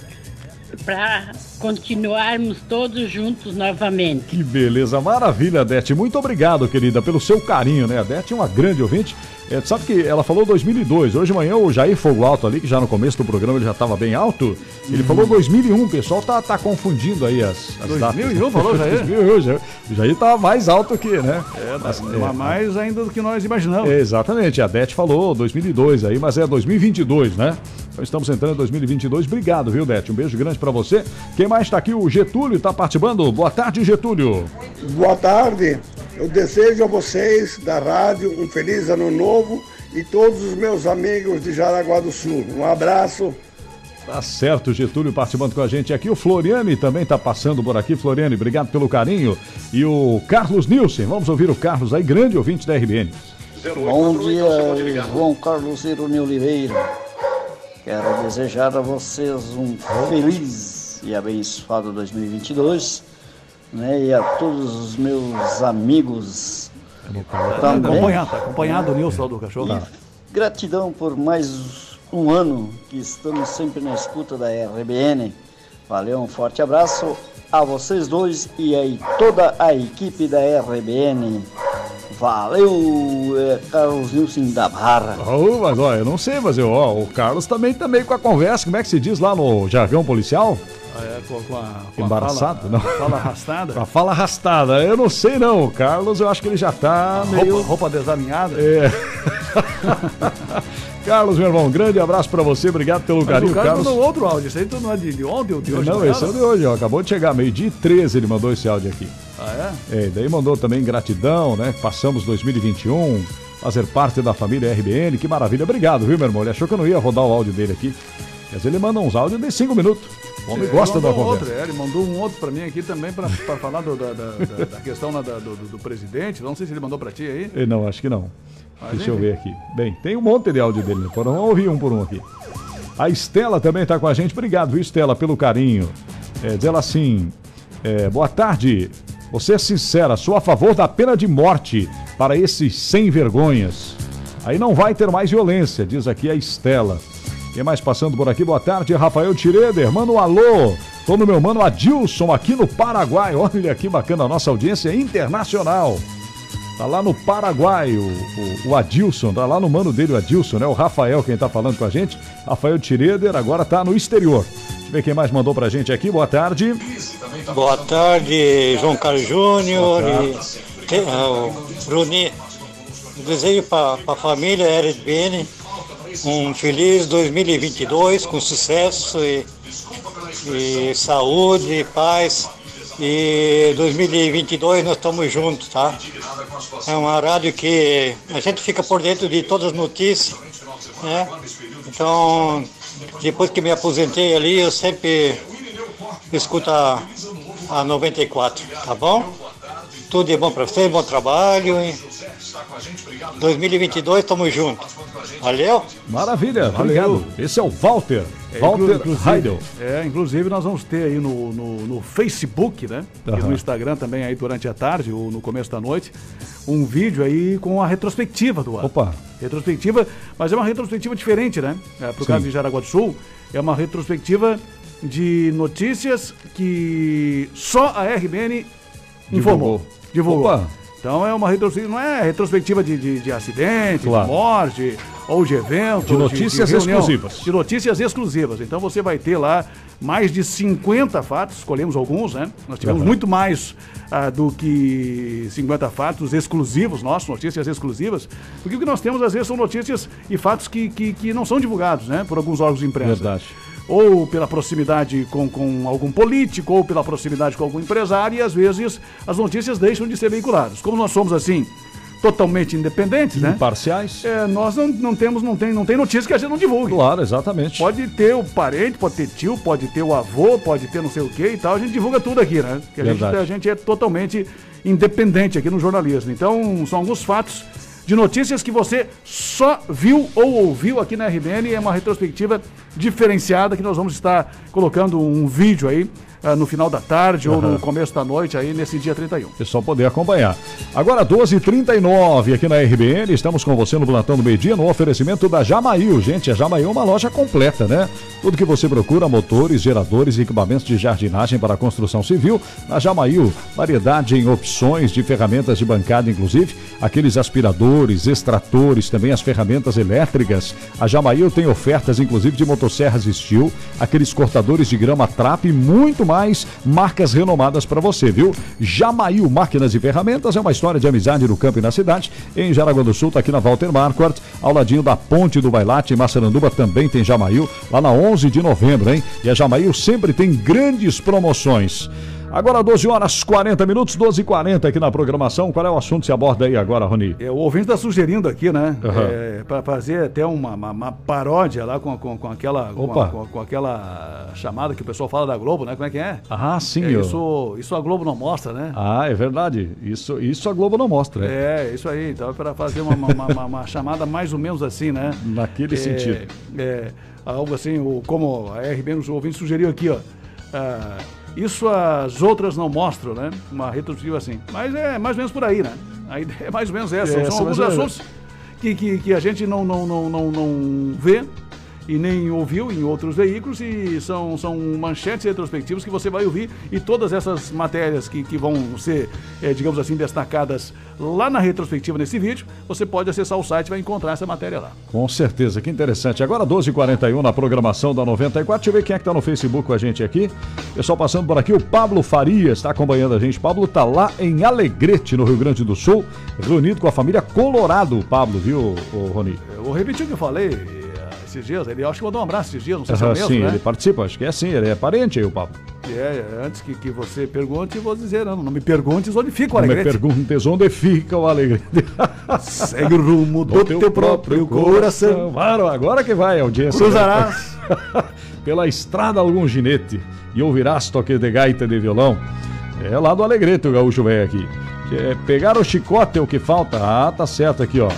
para continuarmos todos juntos novamente. Que beleza, maravilha, Dete. Muito obrigado, querida, pelo seu carinho, né? A Dete é uma grande ouvinte. É, sabe que ela falou 2002. Hoje de manhã o Jair Fogo Alto ali, que já no começo do programa ele já estava bem alto, ele falou 2001. O pessoal tá, tá confundindo aí as, as 2001 datas. falou, Jair? 2001, Jair. O Jair tava mais alto que, né? É, Mas, mas, mais ainda do que nós imaginamos. é, exatamente, a Dete falou 2002 aí, mas é 2022, né? Então estamos entrando em 2022. Obrigado, viu, Dete? Um beijo grande pra você. Quem mais tá aqui? O Getúlio tá participando. Boa tarde, Getúlio. Boa tarde. Eu desejo a vocês da rádio um feliz ano novo e todos os meus amigos de Jaraguá do Sul. Um abraço. Tá certo, Getúlio participando com a gente aqui. O Floriane também tá passando por aqui. Floriane, obrigado pelo carinho. E o Carlos Nilson, vamos ouvir o Carlos aí, grande ouvinte da RBN. Bom dia, João Carlos Irone Oliveira. Quero desejar a vocês um feliz e abençoado 2022, né? E a todos os meus amigos Tá acompanhado, tá acompanhado o Nilson lá do cachorro. Gratidão por mais um ano que estamos sempre na escuta da RBN. Valeu, um forte abraço a vocês dois e aí toda a equipe da RBN. Valeu, é Carlos Nilson da Barra. Oh, mas ó, eu não sei, mas eu, ó, o Carlos também tá meio com a conversa. Como é que se diz lá no jargão policial? É, com, com a, com a Embaraçado? fala, não. fala arrastada. Com a fala arrastada. Eu não sei não. O Carlos, eu acho que ele já tá meio. Roupa, roupa desalinhada. É. Carlos, meu irmão, um grande abraço pra você. Obrigado pelo Mas carinho, o cara Carlos. mandou outro áudio. Isso aí não é de, de ontem ou de hoje? Não, era? esse é de hoje, ó. Acabou de chegar, meio-dia e 13 ele mandou esse áudio aqui. Ah, É, daí mandou também gratidão, né? Passamos 2021, fazer parte da família RBN, que maravilha. Obrigado, viu, meu irmão? Ele achou que eu não ia rodar o áudio dele aqui. Quer dizer, ele manda uns áudios de 5 minutos. O homem É, gosta da conversa. outro, é, ele mandou um outro pra mim aqui também pra falar do- da, da- da- questão da- do, do- presidente. Não sei se ele mandou pra ti aí. Eh, Não, acho que não. Mas Deixa eu enfim. ver aqui. Bem, tem um monte de áudio dele, né? Vamos ouvir um por um aqui. A Estela também está com a gente. Obrigado, viu, Estela, pelo carinho. É, diz ela assim: é, boa tarde. Você é sincera, sou a favor da pena de morte para esses sem vergonhas. Aí não vai ter mais violência, diz aqui a Estela. Quem mais passando por aqui? Boa tarde, Rafael Tireder. Manda um alô. Tô no meu mano Adilson aqui no Paraguai. Olha que bacana, a nossa audiência é internacional. Tá lá no Paraguai, o, o, o Adilson, tá lá no mano dele, o Adilson, né? O Rafael, quem tá falando com a gente. Rafael Tireder, agora tá no exterior. Deixa eu ver quem mais mandou pra gente aqui. Boa tarde. Boa tarde, João Carlos Júnior e Bruni. Desejo para a família RBN um feliz 2022 com sucesso e, e saúde, paz. E 2022 nós estamos juntos, tá? É uma rádio que a gente fica por dentro de todas as notícias, né? Então, depois que me aposentei ali, eu sempre escuto a, a 94, tá bom? Tudo de bom para vocês, bom trabalho. E 2022 estamos juntos. Valeu? Maravilha, Valeu. obrigado. Esse é o Walter. É, Walter Heidel. É, inclusive nós vamos ter aí no, no, no Facebook, né? E Aham. no Instagram também aí durante a tarde ou no começo da noite, um vídeo aí com a retrospectiva do ano. Opa. Retrospectiva, mas é uma retrospectiva diferente, né? É, pro Sim. caso de Jaraguá do Sul, é uma retrospectiva de notícias que só a RBN informou. Divulgou. Opa. Então é uma retrospectiva, não é retrospectiva de, de, de acidente, Claro. de morte, ou de evento. De notícias reunião. exclusivas. De notícias exclusivas. Então você vai ter lá mais de 50 fatos, escolhemos alguns, né? Nós tivemos Aham. muito mais ah, do que 50 fatos exclusivos nossos, notícias exclusivas, porque o que nós temos às vezes são notícias e fatos que, que, que não são divulgados, né? Por alguns órgãos de imprensa. Verdade. Ou pela proximidade com, com algum político, ou pela proximidade com algum empresário, e às vezes as notícias deixam de ser veiculadas. Como nós somos assim, totalmente independentes, né? Imparciais. É, nós não, não temos, não tem, não tem notícia que a gente não divulgue. Claro, exatamente. Pode ter o parente, pode ter tio, pode ter o avô, pode ter não sei o que e tal. A gente divulga tudo aqui, né? Porque a gente, a gente é totalmente independente aqui no jornalismo. Então, são alguns fatos de notícias que você só viu ou ouviu aqui na RBN. É uma retrospectiva diferenciada que nós vamos estar colocando um vídeo aí ah, no final da tarde ou no começo da noite aí nesse dia 31. O pessoal poder acompanhar. Agora 12h39 aqui na RBN, estamos com você no Plantão do Meio Dia, no oferecimento da Jamail. Gente, a Jamail é uma loja completa, né? Tudo que você procura, motores, geradores e equipamentos de jardinagem para construção civil. Na Jamail, variedade em opções de ferramentas de bancada, inclusive, aqueles aspiradores, extratores, também as ferramentas elétricas. A Jamail tem ofertas, inclusive, de motosserras Steel, aqueles cortadores de grama Trap e muito mais marcas renomadas para você, viu? Jamail Máquinas e Ferramentas é uma história de amizade no campo e na cidade. Em Jaraguá do Sul, tá aqui na Walter Marquardt, ao ladinho da Ponte do Bailate, em Massaranduba também tem Jamail, lá na 11 de novembro, hein? E a Jamail sempre tem grandes promoções. Agora 12 horas 40 minutos, 12 e 40 aqui na programação. Qual é o assunto que se aborda aí agora, Roni? É, o ouvinte está sugerindo aqui, né? Aham. É, para fazer até uma, uma, uma paródia lá com, com, com aquela com, com, com aquela chamada que o pessoal fala da Globo, né? Como é que é? Ah, sim. É, eu- isso, isso a Globo não mostra, né? Ah, é verdade. Isso, isso a Globo não mostra. né? É, isso aí. Então, para fazer uma, uma, uma- chamada mais ou menos assim, né? Naquele É, sentido. É, algo assim, o, como a RBN, o ouvinte sugeriu aqui, ó. ah, isso as outras não mostram, né? Uma retrospectiva assim. Mas é mais ou menos por aí, né? A ideia é mais ou menos essa. É, São essa alguns assuntos que, que, que a gente não, não, não, não, não vê e nem ouviu em outros veículos e são, são manchetes retrospectivas que você vai ouvir e todas essas matérias que, que vão ser, eh, digamos assim, destacadas lá na retrospectiva nesse vídeo, você pode acessar o site e vai encontrar essa matéria lá. Com certeza, que interessante. Agora 12h41 na programação da 94. Deixa eu ver quem é que tá no Facebook com a gente aqui. Pessoal passando por aqui, o Pablo Farias está acompanhando a gente. Pablo tá lá em Alegrete, no Rio Grande do Sul, reunido com a família Colorado, Pablo, viu, ô, Roni? Eu vou repetir o que eu falei esses dias. Ele acho que mandou um abraço esses dias, não sei se é o mesmo, sim, né? ele participa, acho que é sim, ele é parente aí, o Pablo. E é, antes que, que você pergunte, vou dizer, não, não me perguntes onde fica o Não me Alegrete. perguntes onde fica o Alegrete. Segue o rumo do teu, próprio coração. Claro, agora que vai audiência. Cruzarás. Pela estrada algum ginete e ouvirás toque de gaita de violão. É lá do Alegrete o gaúcho velho aqui. É, pegar o chicote é o que falta. Ah, tá certo aqui, ó.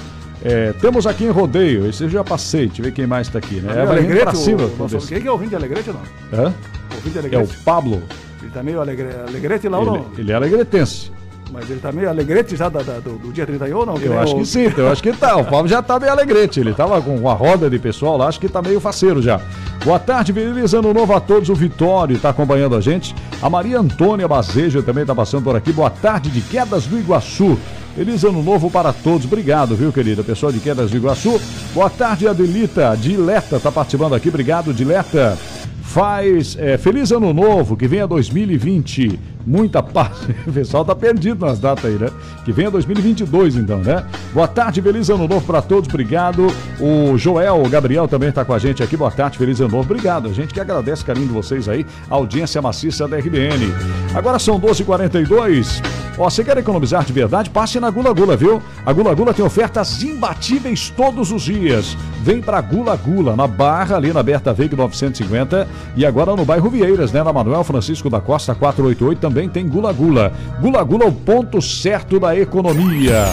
É, temos aqui em rodeio, esse eu já passei, deixa eu ver quem mais tá aqui, né? Indo Alegrete, pra cima. o, quem que é o ouvinte de Alegrete ou não? Hã? O ouvinte de É o Alegrete. Pablo. Ele tá meio alegre, alegrete lá ou não? ele é alegretense. Mas ele tá meio alegrete já da- da- do, do dia 31 ou não? Eu acho o- que sim, eu acho que tá. O Pablo já tá meio alegrete. Ele tava com uma roda de pessoal lá, acho que tá meio faceiro já. Boa tarde, feliz ano novo a todos. O Vitório tá acompanhando a gente. A Maria Antônia Bazeja também tá passando por aqui. Boa tarde de Quedas do Iguaçu. Feliz ano novo para todos. Obrigado, viu, querida? Pessoal de Quedas do Iguaçu. Boa tarde, Adelita. Dileta tá participando aqui. Obrigado, Dileta. Faz é, feliz ano novo, que venha 2020. Muita paz. O pessoal tá perdido nas datas aí, né? Que venha 2022, então, né? Boa tarde, feliz ano novo para todos. Obrigado. O Joel, o Gabriel também tá com a gente aqui. Boa tarde, feliz ano novo. Obrigado. A gente que agradece o carinho de vocês aí, a audiência maciça da RBN. Agora são 12h42. Ó, você quer economizar de verdade? Passe na Gula Gula, viu? A Gula Gula tem ofertas imbatíveis todos os dias. Vem pra Gula Gula, na Barra, ali na Berta Veiga 950 e agora no bairro Vieiras, né? Na Manuel Francisco da Costa 488 também tem Gula Gula. Gula Gula, o ponto certo da economia.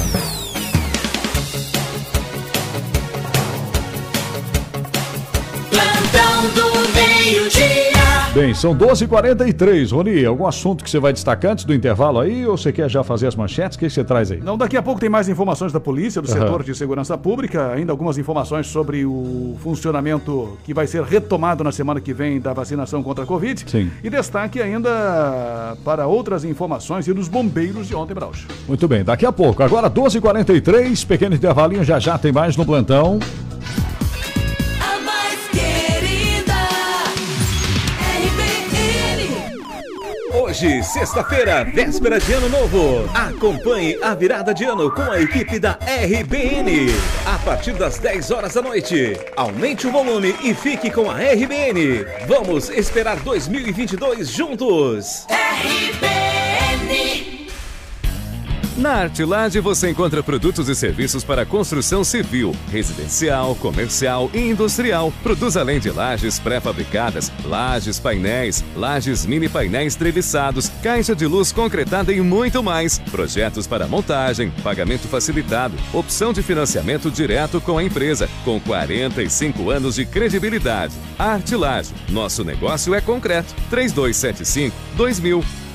Bem, são 12h43. Rony, algum assunto que você vai destacar antes do intervalo aí ou você quer já fazer as manchetes? O que você traz aí? Não, daqui a pouco tem mais informações da polícia, do Aham. setor de segurança pública, ainda algumas informações sobre o funcionamento que vai ser retomado na semana que vem da vacinação contra a Covid. Sim. E destaque ainda para outras informações e dos bombeiros de ontem, Braus. Muito bem, daqui a pouco. Agora 12h43, pequeno intervalinho, já já tem mais no plantão. Hoje, sexta-feira, véspera de ano novo. Acompanhe a virada de ano com a equipe da RBN. A partir das 10 horas da noite. Aumente o volume e fique com a RBN. Vamos esperar 2022 juntos. RBN. Na Artilage você encontra produtos e serviços para construção civil, residencial, comercial e industrial. Produz além de lajes pré-fabricadas, lajes painéis, lajes mini painéis treviçados, caixa de luz concretada e muito mais. Projetos para montagem, pagamento facilitado, opção de financiamento direto com a empresa, com 45 anos de credibilidade. Artilage, nosso negócio é concreto. 3275 2000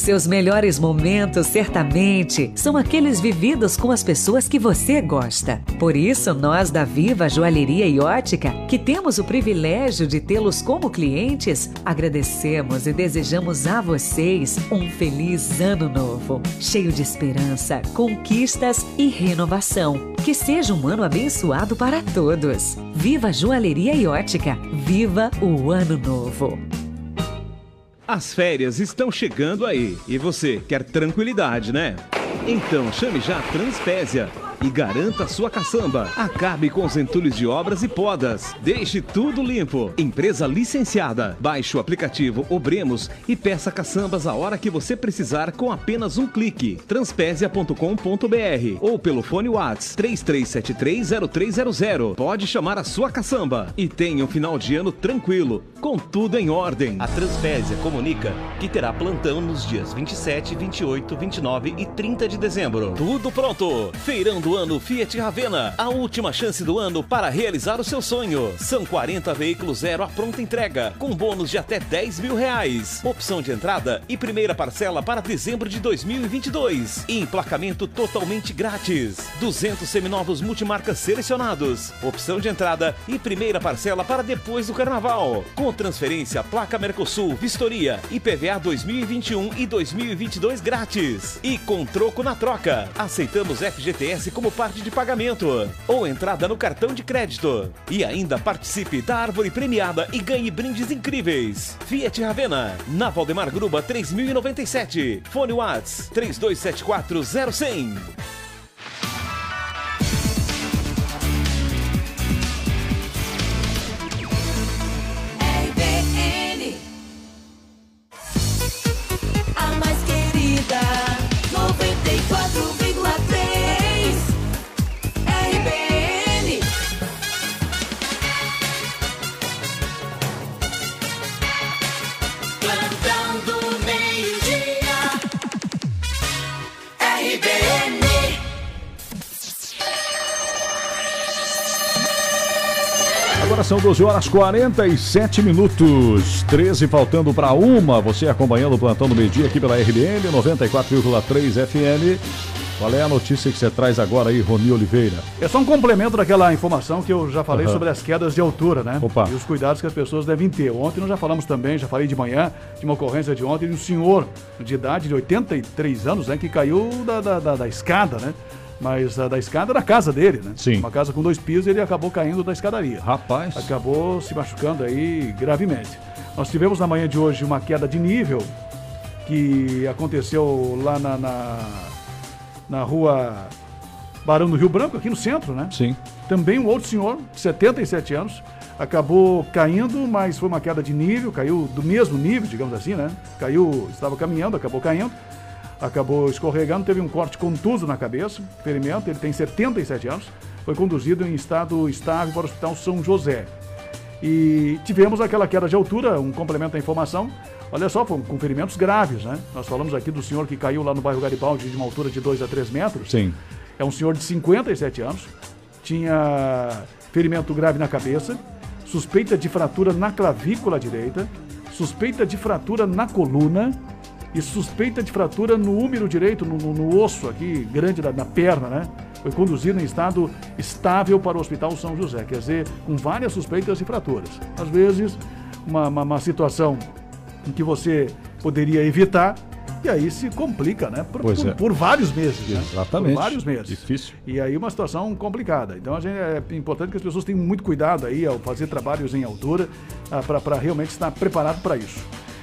Seus melhores momentos, certamente, são aqueles vividos com as pessoas que você gosta. Por isso, nós da Viva Joalheria e Ótica, que temos o privilégio de tê-los como clientes, agradecemos e desejamos a vocês um feliz ano novo, cheio de esperança, conquistas e renovação. Que seja um ano abençoado para todos. Viva Joalheria e Ótica. Viva o ano novo. As férias estão chegando aí e você quer tranquilidade, né? Então chame já a Transpésia e garanta sua caçamba. Acabe com os entulhos de obras e podas. Deixe tudo limpo. Empresa licenciada. Baixe o aplicativo Obremos e peça caçambas a hora que você precisar com apenas um clique. Transpésia.com.br ou pelo fone Whats 33730300. Pode chamar a sua caçamba e tenha um final de ano tranquilo, com tudo em ordem. A Transpésia comunica que terá plantão nos dias 27, 28, 29 e 30 de dezembro. Tudo pronto! Feirão do ano Fiat Ravena. A última chance do ano para realizar o seu sonho. São 40 veículos zero à pronta entrega, com bônus de até 10 mil reais. Opção de entrada e primeira parcela para dezembro de 2022. E emplacamento totalmente grátis. 200 seminovos multimarcas selecionados. Opção de entrada e primeira parcela para depois do carnaval. Com transferência, placa Mercosul, vistoria, IPVA 2021 e 2022 grátis. E com troco na troca. Aceitamos FGTS como parte de pagamento ou entrada no cartão de crédito. E ainda participe da árvore premiada e ganhe brindes incríveis. Fiat Ravena, na Valdemar Gruba 3097. Fone Whats 3274 12 horas 47 minutos. 13 faltando para uma. Você acompanhando o plantão do meio-dia aqui pela RBN 94,3 FM. Qual é a notícia que você traz agora aí, Roni Oliveira? É só um complemento daquela informação que eu já falei Aham. sobre as quedas de altura, né? Opa. E os cuidados que as pessoas devem ter. Ontem nós já falamos também, já falei de manhã, de uma ocorrência de ontem de um senhor de idade de 83 anos, né? Que caiu da, da, da- da escada, né? Mas ah, da escada da casa dele, né? Sim. Uma casa com dois pisos ele acabou caindo da escadaria. Rapaz. Acabou se machucando aí gravemente. Nós tivemos na manhã de hoje uma queda de nível que aconteceu lá na, na, na rua Barão do Rio Branco, aqui no centro, né? Sim. Também um outro senhor, de 77 anos, acabou caindo, mas foi uma queda de nível, caiu do mesmo nível, digamos assim, né? Caiu, estava caminhando, acabou caindo, acabou escorregando, teve um corte contuso na cabeça, ferimento, ele tem 77 anos, foi conduzido em estado estável para o Hospital São José. E tivemos aquela queda de altura, um complemento à informação. Olha só, foi com ferimentos graves, né? Nós falamos aqui do senhor que caiu lá no bairro Garibaldi de uma altura de 2 a 3 metros. Sim. É um senhor de 57 anos, tinha ferimento grave na cabeça, suspeita de fratura na clavícula direita, suspeita de fratura na coluna e suspeita de fratura no úmero direito, no, no- no osso aqui, grande da, na perna, né? Foi conduzido em estado estável para o Hospital São José, quer dizer, com várias suspeitas de fraturas. Às vezes, uma, uma- uma situação em que você poderia evitar, e aí se complica, né? Por, Pois por- é. por vários meses. né? Exatamente. Por vários meses. Difícil. E aí uma situação complicada. Então a gente, é importante que as pessoas tenham muito cuidado aí ao fazer trabalhos em altura para realmente estar preparado para isso.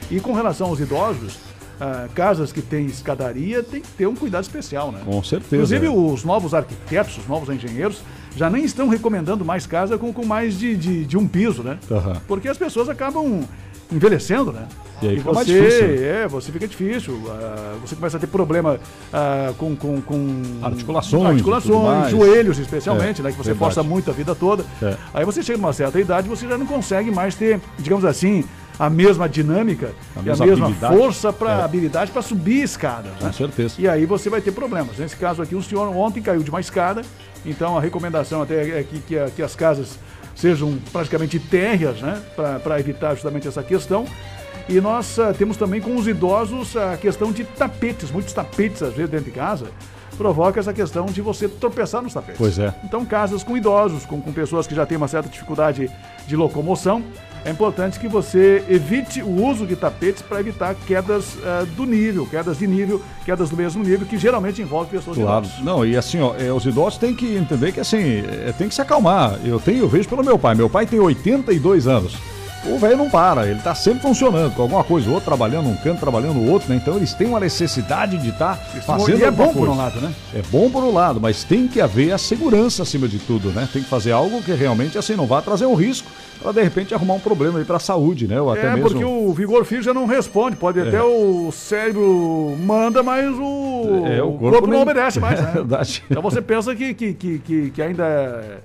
E com relação aos idosos, ah, casas que têm escadaria tem que ter um cuidado especial, né? Com certeza. Inclusive os novos arquitetos, os novos engenheiros, já nem estão recomendando mais casa com, com mais de, de, de um piso, né? Aham. Porque as pessoas acabam envelhecendo, né? E aí fica mais você, difícil, né? é, você fica difícil. ah, você começa a ter problema ah, com, com, com Articulações e articulações, joelhos especialmente, É, né? Que você verdade. força muito a vida toda. É. Aí você chega numa certa idade, você já não consegue mais ter, digamos assim, a mesma dinâmica A e mesma a mesma habilidade. força para É. habilidade para subir escadas. né? Com certeza. E aí você vai ter problemas. Nesse caso aqui, o senhor ontem caiu de uma escada, então a recomendação até é que, que, que as casas sejam praticamente térreas, né? Para evitar justamente essa questão. E nós ah, temos também com os idosos a questão de tapetes, muitos tapetes às vezes dentro de casa. Provoca essa questão de você tropeçar nos tapetes. Pois é. Então, casas com idosos, com, com pessoas que já têm uma certa dificuldade de locomoção, é importante que você evite o uso de tapetes para evitar quedas ah, do nível, quedas de nível, quedas do mesmo nível, que geralmente envolve pessoas Claro. idosas. Não, e assim, ó, é, os idosos têm que entender que assim, é, tem que se acalmar. Eu tenho, eu vejo pelo meu pai. Meu pai tem 82 anos. O velho não para, ele tá sempre funcionando com alguma coisa, o outro trabalhando num canto, trabalhando no outro, né? Então eles têm uma necessidade de estar fazendo e é bom por coisa. um lado, né? É bom por um lado, mas tem que haver a segurança acima de tudo, né? Tem que fazer algo que realmente assim não vá trazer um risco para de repente arrumar um problema aí para a saúde, né? Ou até é, mesmo porque o vigor físico já não responde. Pode É. até o cérebro manda, mas o, É, o o corpo corpo, não nem- obedece mais, né? É. Então você pensa que, que, que, que, ainda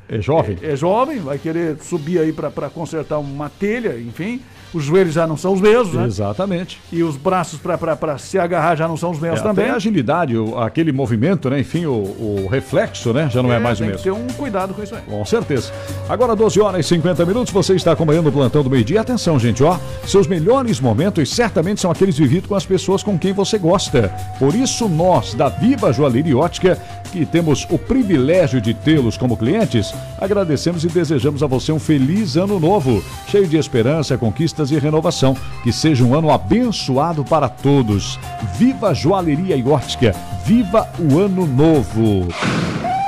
é, É jovem. é, é jovem, vai querer subir aí para consertar uma telha, enfim. Os joelhos já não são os mesmos, né? Exatamente. E os braços para se agarrar já não são os mesmos É, também. Até a agilidade, o- aquele movimento, né? Enfim, o, o reflexo, né? Já não é, mais o tem mesmo. que ter um cuidado com isso aí. Com certeza. Agora, 12 horas e 50 minutos, você está acompanhando o plantão do meio-dia. Atenção, gente, ó. Seus melhores momentos certamente são aqueles vividos com as pessoas com quem você gosta. Por isso, nós, da Viva Joalheria Ótica, que temos o privilégio de tê-los como clientes, agradecemos e desejamos a você um feliz ano novo, cheio de esperança, conquistas e renovação. Que seja um ano abençoado para todos. Viva Joalheria e Ótica. Viva o ano novo.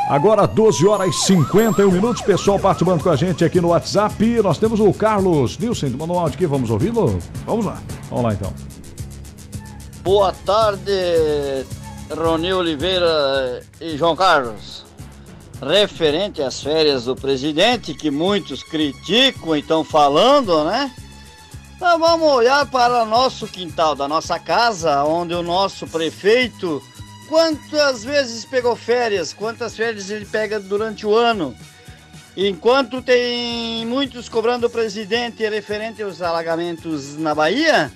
Agora 12 horas e 51 minutos, pessoal participando com a gente aqui no WhatsApp. Nós temos o Carlos Nilson, mandou um áudio aqui, vamos ouvi-lo? Vamos lá. Vamos lá então. Boa tarde, Rony Oliveira e João Carlos. Referente às férias do presidente, que muitos criticam e estão falando, né? Então vamos olhar para nosso quintal da nossa casa, onde o nosso prefeito, quantas vezes pegou férias, quantas férias ele pega durante o ano. Enquanto tem muitos cobrando o presidente referente aos alagamentos na Bahia,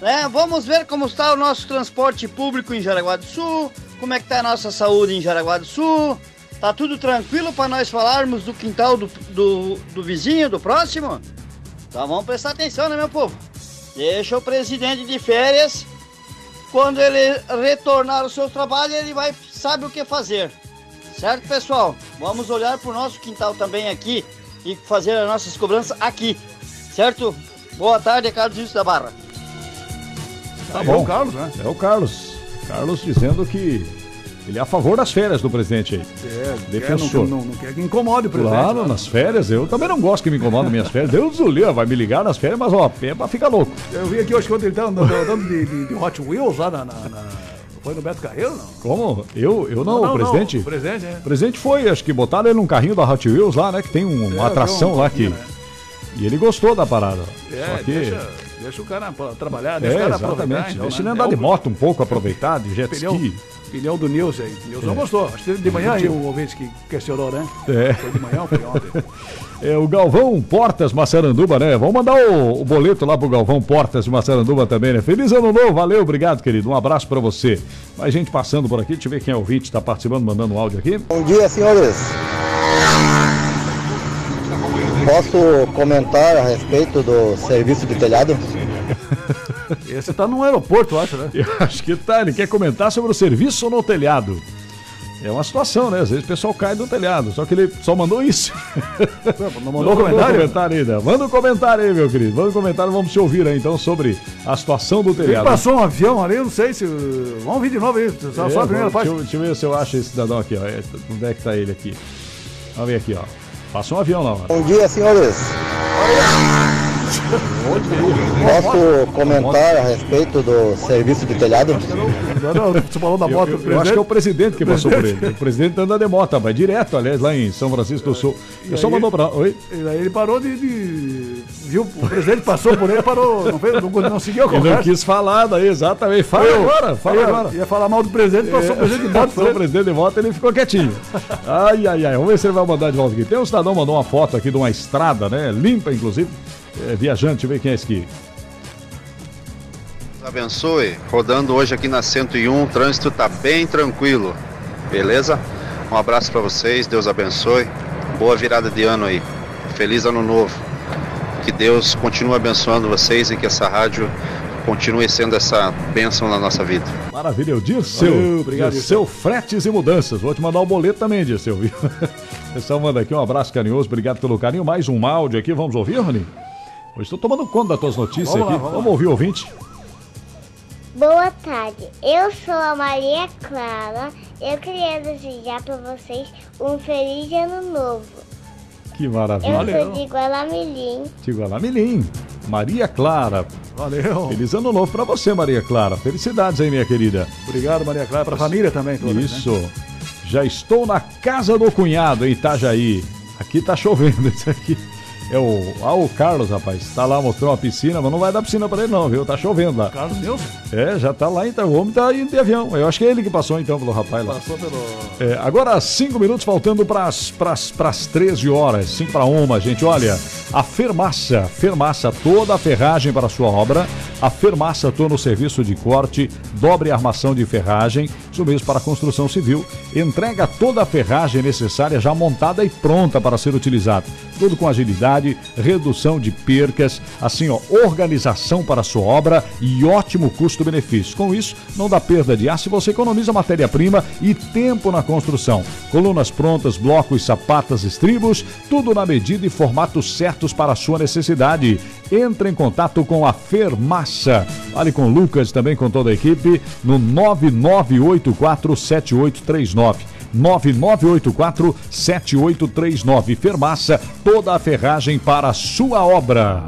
né? Vamos ver como está o nosso transporte público em Jaraguá do Sul, como é que está a nossa saúde em Jaraguá do Sul. Tá tudo tranquilo para nós falarmos do quintal do, do, do vizinho, do próximo? Então vamos prestar atenção, né, meu povo? Deixa o presidente de férias. Quando ele retornar ao seu trabalho, ele vai sabe o que fazer. Certo, pessoal? Vamos olhar para o nosso quintal também aqui e fazer as nossas cobranças aqui. Certo? Boa tarde, Carlos Wilson da Barra. Tá bom. é o Carlos, né? É o Carlos. Carlos dizendo que ele é a favor das férias do presidente aí. É, Defensor. Não, não, não quer que incomode o presidente. Claro, né? nas férias. Eu também não gosto que me incomodem minhas férias. Deus do livro, vai me ligar nas férias, mas ó, é pra ficar louco. Eu vi aqui hoje quando ele tá andando, andando de, de- de Hot Wheels lá na, na- na- Foi no Beto Carreiro, não? Como? Eu, eu não, Não, não, o presidente? não, o presidente, é. O presidente foi, acho que botaram ele num carrinho da Hot Wheels lá, né? Que tem um- uma É, atração um lá que. né? E ele gostou da parada. É, Só que. deixa, deixa o cara trabalhar, deixa É, o cara aproveitar. exatamente. então, Deixa né? ele andar É de o- moto um pouco, aproveitar, de jet Pneu, ski. pneu do Nilson aí. Nilson É. gostou. Acho que de manhã aí o ouvinte que questionou, né? É. Foi de manhã ou foi ontem? É o Galvão Portas Massaranduba, né? Vamos mandar o, o boleto lá pro Galvão Portas de Massaranduba também, né? Feliz ano novo, valeu, obrigado, querido. Um abraço pra você. Mais gente passando por aqui, deixa eu ver quem é o ouvinte, tá participando, mandando um áudio aqui. Bom dia, senhores. Posso comentar a respeito do serviço de telhado? Esse tá no aeroporto, eu acho, né? Eu acho que tá, ele quer comentar sobre o serviço no telhado. É uma situação, né? Às vezes o pessoal cai do telhado, só que ele só mandou isso. Não mandou comentário? comentário ainda. Manda um comentário aí, meu querido. Manda um comentário, vamos te ouvir aí então sobre a situação do Ele telhado. passou um avião ali, eu não sei se. Vamos ouvir de novo aí. Só, É, só a primeira vamos- parte. deixa, eu, deixa eu ver se eu acho esse cidadão aqui, ó. É, Onde é que tá ele aqui? Vamos ver aqui, ó. Passou um avião lá. Bom dia, senhores. Posso comentar a respeito do serviço de telhado? Não, não, você falou da Eu, moto eu- do eu acho que é o presidente que passou por ele. O presidente anda de moto, vai direto, aliás, lá em São Francisco do Sul. O pessoal mandou pra. Oi? E aí ele parou de, de Viu? O presidente passou por ele, parou, não, fez, não, não seguiu a Ele não conversa. quis falar daí, exatamente. Fala Eu- agora, fala agora. Ia falar mal do presidente, passou o presidente de volta. Passou o presidente de volta ele ficou quietinho. Ai, ai, ai. Vamos ver se ele vai mandar de volta aqui. Tem um cidadão mandou uma foto aqui de uma estrada, né? Limpa, inclusive. É, viajante, ver quem é esse aqui. Deus abençoe. Rodando hoje aqui na 101, o trânsito tá bem tranquilo. Beleza? Um abraço para vocês, Deus abençoe. Boa virada de ano aí. Feliz ano novo. Que Deus continue abençoando vocês e que essa rádio continue sendo essa bênção na nossa vida. Maravilha, o Dirceu. Valeu, obrigado, Dirceu Fretes e Mudanças. Vou te mandar o boleto também, Dirceu, viu? O pessoal manda aqui um abraço carinhoso, obrigado pelo carinho. Mais um áudio aqui, vamos ouvir, Rony? Hoje estou tomando conta das tuas notícias Vamos lá, aqui. vamos vamos lá. ouvir o ouvinte? Boa tarde, eu sou a Maria Clara. Eu queria desejar para vocês um feliz ano novo. Que Eu maravilha. sou de Guaramirim. Tigualamilim. Maria Clara. Valeu. Feliz ano novo pra você, Maria Clara. Felicidades aí, minha querida. Obrigado, Maria Clara, pra família também. Toda, Isso. Já estou na casa do cunhado em Itajaí. Aqui tá chovendo isso aqui. É o, ah, o Carlos, rapaz. Tá lá mostrando uma piscina, mas não vai dar piscina pra ele não, viu? Tá chovendo lá. Carlos Nilson? É, já tá lá, então. O homem tá indo de avião. Eu acho que é ele que passou então pelo rapaz lá. Passou pelo. É, agora, cinco minutos faltando para as 13 horas, 5 para uma, gente. Olha, a Fermaça, Fermaça, toda a ferragem para a sua obra. A Fermaça atua no serviço de corte, dobre armação de ferragem, mesmo para construção civil. Entrega toda a ferragem necessária já montada e pronta para ser utilizada. Tudo com agilidade, redução de percas, assim, ó, organização para a sua obra e ótimo custo-benefício. Com isso, não dá perda de aço e você economiza matéria-prima e tempo na construção. Colunas prontas, blocos, sapatas, estribos, tudo na medida e formatos certos para a sua necessidade. Entre em contato com a Fermaça. Fale com o Lucas, também com toda a equipe, no 99847839. 99847839. Fermaça, toda a ferragem para a sua obra.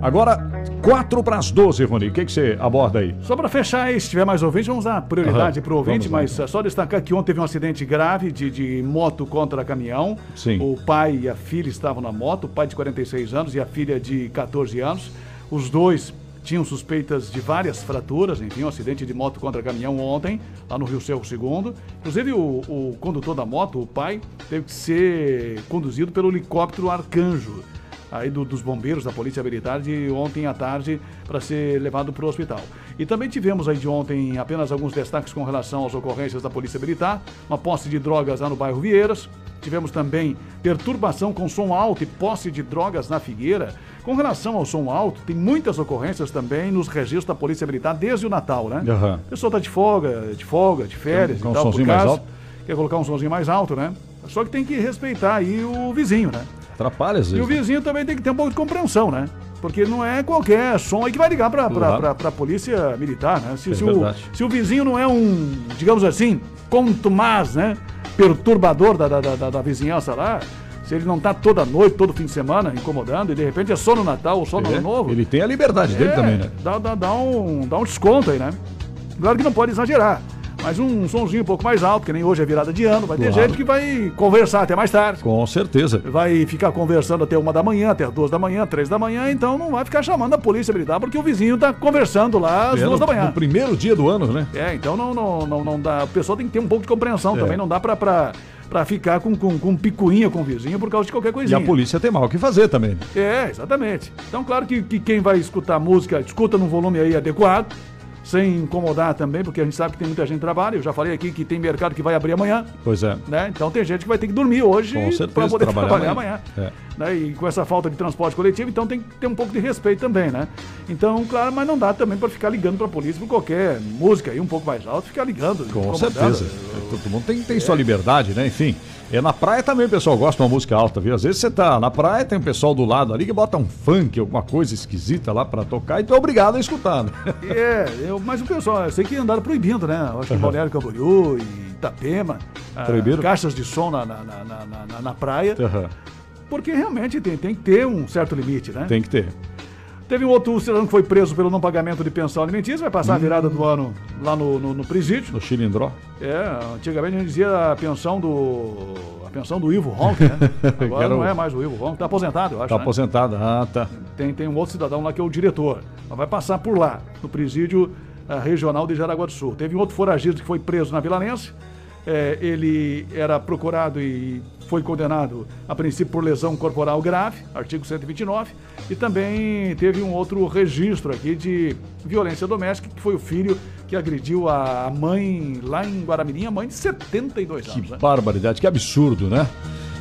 Agora, 4 para as 12, Rony. O que, que você aborda aí? Só para fechar aí, se tiver mais ouvinte, vamos dar prioridade Aham, para o ouvinte, vamos lá, mas então. é só destacar que ontem teve um acidente grave de, de moto contra caminhão. Sim. O pai e a filha estavam na moto, o pai de 46 anos e a filha de 14 anos. Os dois tinham suspeitas de várias fraturas, enfim, um acidente de moto contra caminhão ontem, lá no Rio Cerro II. Inclusive, o, o condutor da moto, o pai, teve que ser conduzido pelo helicóptero Arcanjo aí do- dos bombeiros da Polícia Militar de ontem à tarde para ser levado para o hospital. E também tivemos aí de ontem apenas alguns destaques com relação às ocorrências da Polícia Militar, uma posse de drogas lá no bairro Vieiras, tivemos também perturbação com som alto e posse de drogas na Figueira. Com relação ao som alto, tem muitas ocorrências também nos registros da Polícia Militar desde o Natal, né? Aham. O pessoal tá de folga, de folga, de férias Quer um e tal, por alto? quer colocar um somzinho mais alto, né? Só que tem que respeitar aí o vizinho, né? Atrapalha às E o vezes. vizinho também tem que ter um pouco de compreensão, né? Porque não é qualquer som aí que vai ligar pra, pra, Claro. pra polícia militar, né? Se, É se o, se o vizinho não é um, digamos assim, contumaz, né? Perturbador da, da, da, da- vizinhança lá, se ele não tá toda noite, todo fim de semana, incomodando, e de repente é só no Natal ou só no É, Ano Novo. Ele tem a liberdade dele É, também, né? Dá, dá, dá, um, dá um desconto aí, né? Claro que não pode exagerar. Mas um somzinho um pouco mais alto, que nem hoje é virada de ano, vai ter Claro. gente que vai conversar até mais tarde. Com certeza. Vai ficar conversando até uma da manhã, até as duas da manhã, três da manhã, então não vai ficar chamando a polícia militar porque o vizinho tá conversando lá às É, duas no, da manhã. no primeiro dia do ano, né? É, então não, não, não, não dá. O pessoal tem que ter um pouco de compreensão É. também, não dá pra, pra, pra ficar com, com, com picuinha com o vizinho por causa de qualquer E coisinha. a polícia tem mal o que fazer também. É, exatamente. Então, claro que, que quem vai escutar música, escuta num volume aí adequado, sem incomodar também, porque a gente sabe que tem muita gente que trabalha. Eu já falei aqui que tem mercado que vai abrir amanhã, Pois é. né? Então tem gente que vai ter que dormir hoje para poder trabalhar trabalhar, amanhã. amanhã. É. né? E com essa falta de transporte coletivo, então tem que ter um pouco de respeito também, né? Então, claro, mas não dá também para ficar ligando para a polícia por qualquer música aí um pouco mais alto, ficar ligando. Com certeza. Todo mundo tem, tem sua liberdade, né? Enfim. É, na praia também o pessoal gosta de uma música alta, viu? Às vezes você tá na praia, tem um pessoal do lado ali que bota um funk, alguma coisa esquisita lá pra tocar e tu é obrigado a escutar, né? É, eu, mas o pessoal, eu sei que andaram proibindo, né? Eu acho que Balneário Camboriú e Itapema, ah, Proibiram? caixas de som na, na, na, na, na- na praia, Aham. porque realmente tem, tem que ter um certo limite, né? Tem que ter. Teve um outro cidadão que foi preso pelo não pagamento de pensão alimentícia, vai passar a virada do ano lá no, no, no presídio. No Chilindró. É, antigamente a gente dizia a pensão do. a pensão do Ivo Ronk, né? Agora não é mais o Ivo Ronk, tá aposentado, eu acho. Tá né? aposentado. Ah, tá. Tem, tem um outro cidadão lá que é o diretor. Mas vai passar por lá, no presídio eh, regional de Jaraguá do Sul. Teve um outro foragido que foi preso na Vilanense. Eh, ele era procurado e foi condenado, a princípio, por lesão corporal grave, artigo 129. E também teve um outro registro aqui de violência doméstica, que foi o filho que agrediu a mãe lá em Guaramirim, a mãe de 72 anos. né? Barbaridade, que absurdo, né?